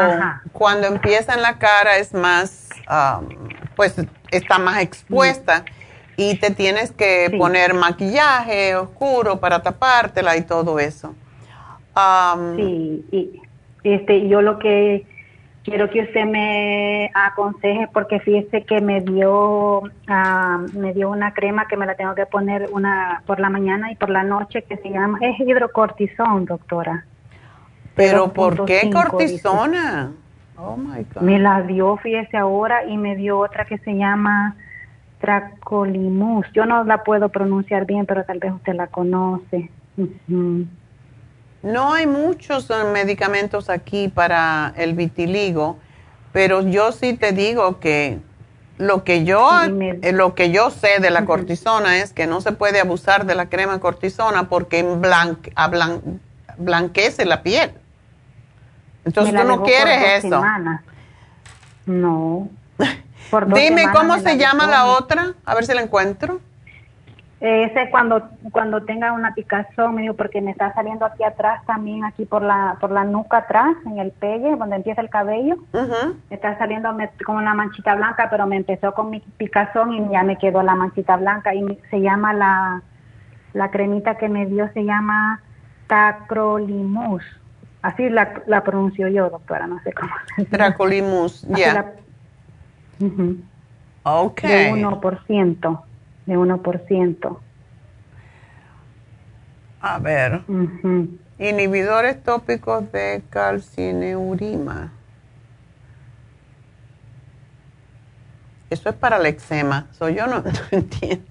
cuando empieza en la cara es más, um, pues está más expuesta y te tienes que poner maquillaje oscuro para tapártela y todo eso. Um, Sí, y este, yo lo que quiero que usted me aconseje porque fíjese que me dio ah, me dio una crema que me la tengo que poner una por la mañana y por la noche que se llama es hidrocortisón, doctora. Pero ¿por qué 0.5 cortisona? Oh my God. Me la dio, fíjese ahora, y me dio otra que se llama Tracolimus. Yo no la puedo pronunciar bien, pero tal vez usted la conoce. No hay muchos eh, medicamentos aquí para el vitiligo, pero yo sí te digo que lo que yo eh, lo que yo sé de la cortisona es que no se puede abusar de la crema cortisona porque blanque- blan- blanquece la piel. Entonces tú no quieres eso. semanas. No. <laughs> Por dos Dime cómo se la llama la otra, a ver si la encuentro. Ese cuando cuando tenga una picazón, me dijo, porque me está saliendo aquí atrás también, aquí por la por la nuca atrás, en el pegue, donde empieza el cabello. Me está saliendo me- como una manchita blanca, pero me empezó con mi picazón y ya me quedó la manchita blanca. Y se llama la, la cremita que me dio, se llama Tacrolimus. Así la, la pronuncio yo, doctora, no sé cómo. Tracolimus, ya. la- Ujú. Ok. De 1%. De 1%. A ver. Inhibidores tópicos de calcineurima. Eso es para el eczema. So, yo no, <laughs> no entiendo.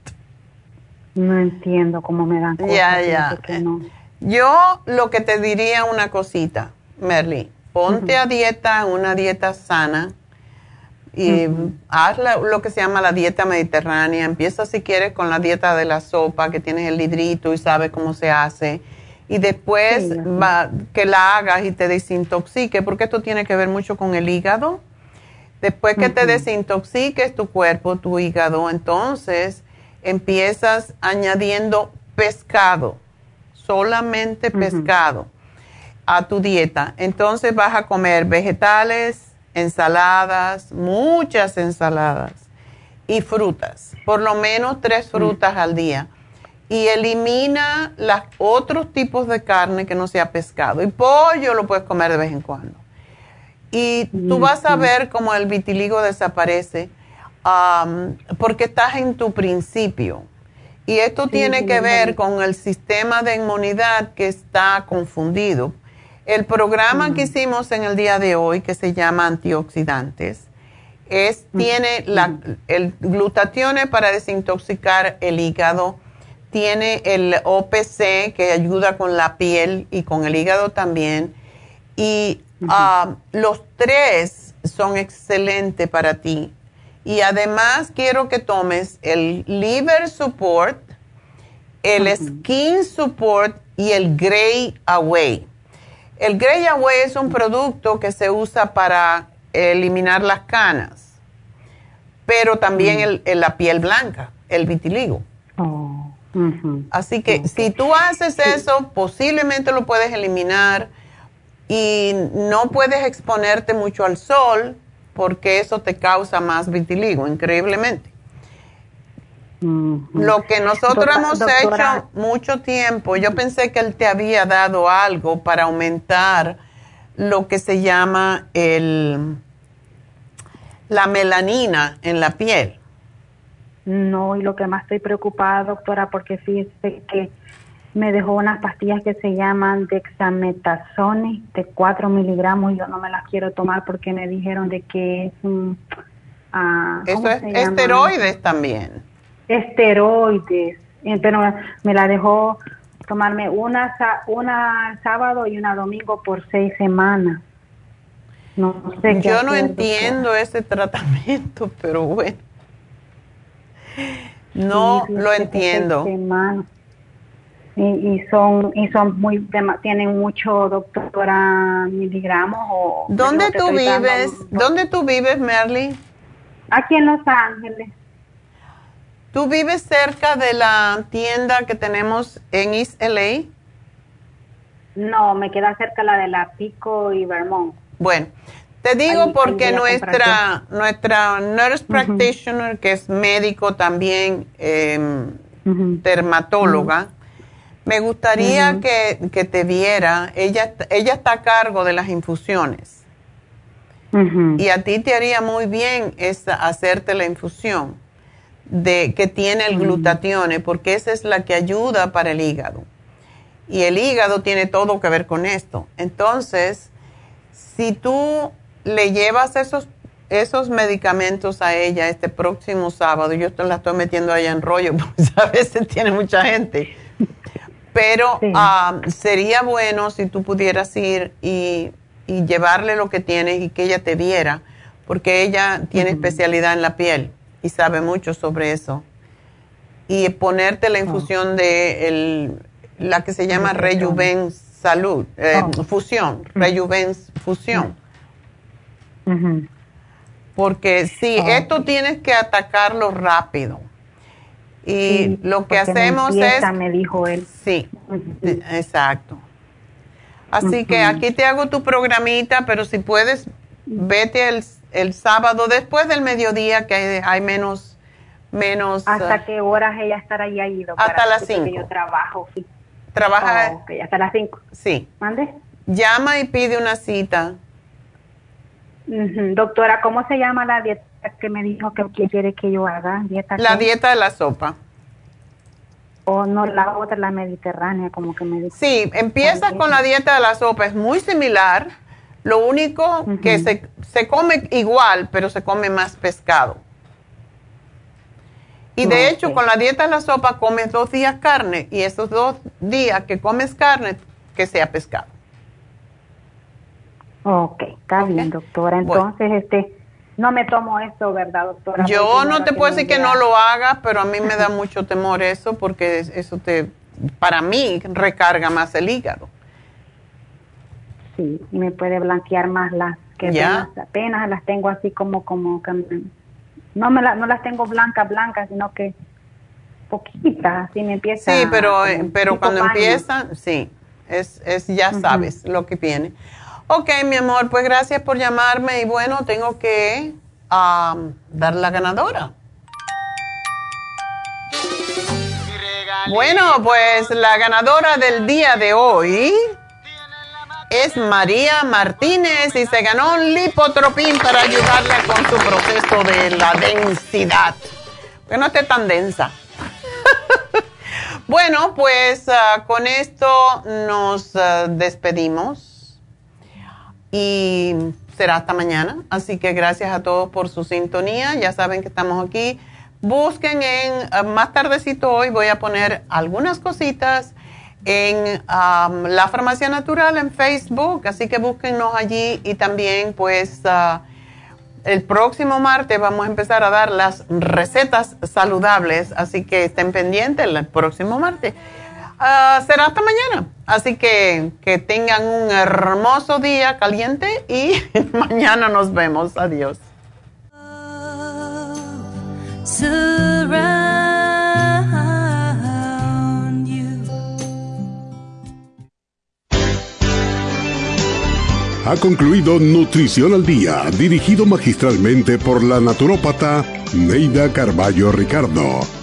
No entiendo cómo me dan cosas. Ya, ya. no. Yo lo que te diría una cosita, Merly. Ponte a dieta, una dieta sana. Y haz la- lo que se llama la dieta mediterránea. Empieza si quieres con la dieta de la sopa, que tienes el librito y sabes cómo se hace. Y después Sí, va- que la hagas y te desintoxique, porque esto tiene que ver mucho con el hígado. Después que te desintoxiques tu cuerpo, tu hígado, entonces empiezas añadiendo pescado, solamente pescado a tu dieta. Entonces vas a comer vegetales, ensaladas, muchas ensaladas y frutas, por lo menos tres frutas al día. Y elimina los otros tipos de carne que no sea pescado. Y pollo lo puedes comer de vez en cuando. Y tú vas a ver cómo el vitiligo desaparece porque estás en tu principio. Y esto Sí, tiene que ver con el sistema de inmunidad que está confundido. El programa que hicimos en el día de hoy, que se llama antioxidantes, es, tiene la, el glutatión para desintoxicar el hígado, tiene el OPC que ayuda con la piel y con el hígado también. Y ah, los tres son excelentes para ti. Y además quiero que tomes el Liver Support, el Skin Support y el Gray Away. El Gray Away es un producto que se usa para eliminar las canas, pero también mm. la piel blanca, el vitiligo. Oh, Así que si tú haces eso, posiblemente lo puedes eliminar y no puedes exponerte mucho al sol porque eso te causa más vitiligo, increíblemente. Lo que nosotros hemos hecho mucho tiempo, yo pensé que él te había dado algo para aumentar lo que se llama el, la melanina en la piel. No, y lo que más estoy preocupada, doctora, porque fíjese que me dejó unas pastillas que se llaman dexametasone de 4 miligramos. Yo no me las quiero tomar porque me dijeron de que es un... Ah, Eso es esteroides también esteroides, eh, pero me la dejó tomarme una, una sábado y una domingo por seis semanas. No sé Yo no entiendo ese tratamiento, <laughs> pero bueno. No lo entiendo. Y, y, son y son muy tienen mucho doctora miligramos o ¿Dónde tú vives? ¿Dónde tú vives, Merly? Aquí en Los Ángeles. ¿Tú vives cerca de la tienda que tenemos en East LA? No, me queda cerca la de la Pico y Vermont. Bueno, te digo porque nuestra, nuestra nurse practitioner, que es médico también, em, dermatóloga, me gustaría que, que, te viera. Ella, ella está a cargo de las infusiones. Y a ti te haría muy bien esa, hacerte la infusión de, que tiene el mm. glutatione, porque esa es la que ayuda para el hígado. Y el hígado tiene todo que ver con esto. Entonces, si tú le llevas esos, esos medicamentos a ella este próximo sábado, yo te la estoy metiendo allá en rollo, <laughs> porque a veces tiene mucha gente. Pero ah, sería bueno si tú pudieras ir y, llevarle lo que tienes y que ella te viera, porque ella tiene especialidad en la piel y sabe mucho sobre eso. Y ponerte la infusión de el, la que se llama Rejuven Salud, eh, oh. fusión, Rejuven Fusión. Porque sí, oh. esto tienes que atacarlo rápido. Y lo que hacemos es... me dijo él. Sí, exacto. Así que aquí te hago tu programita, pero si puedes, vete el el sábado después del mediodía que hay, menos menos hasta ah, qué horas ella estará ahí hasta las 5 yo trabajo sí. trabaja oh, hasta las 5 sí. Mande llama y pide una cita. Doctora cómo se llama la dieta que me dijo que, quiere que yo haga dieta la dieta de la sopa. O no la otra la mediterránea como que me dice sí empiezas con la dieta de la sopa es muy similar. Lo único que se, se, come igual, pero se come más pescado. Y de hecho, con la dieta de la sopa comes dos días carne y esos dos días que comes carne, que sea pescado. Ok, está bien, doctora. Entonces, este, no me tomo eso, ¿verdad, doctora? Yo no te puedo decir que no lo hagas, pero a mí me da mucho temor eso porque eso te, para mí, recarga más el hígado sí, y me puede blanquear más las que apenas, las tengo así como, como, no, me no las tengo blancas, blancas, sino que poquitas, así me empieza. Sí, pero, eh, pero cuando empiezan, sí, es, es ya sabes lo que viene. Ok, mi amor, pues gracias por llamarme y bueno, tengo que dar la ganadora. Bueno, pues la ganadora del día de hoy es María Martínez y se ganó un lipotropín para ayudarla con su proceso de la densidad. Que no esté tan densa. <laughs> bueno, pues ah, con esto nos ah, despedimos y será hasta mañana. Así que gracias a todos por su sintonía. Ya saben que estamos aquí busquen en, eh, más tardecito hoy voy a poner algunas cositas en la farmacia natural en Facebook, así que búsquennos allí y también pues ah, el próximo martes vamos a empezar a dar las recetas saludables, así que estén pendientes el próximo martes. Ah, será hasta mañana, así que que tengan un hermoso día caliente y <laughs> mañana nos vemos. Adiós. Ha concluido Nutrición al Día, dirigido magistralmente por la naturópata Neida Carballo Ricardo.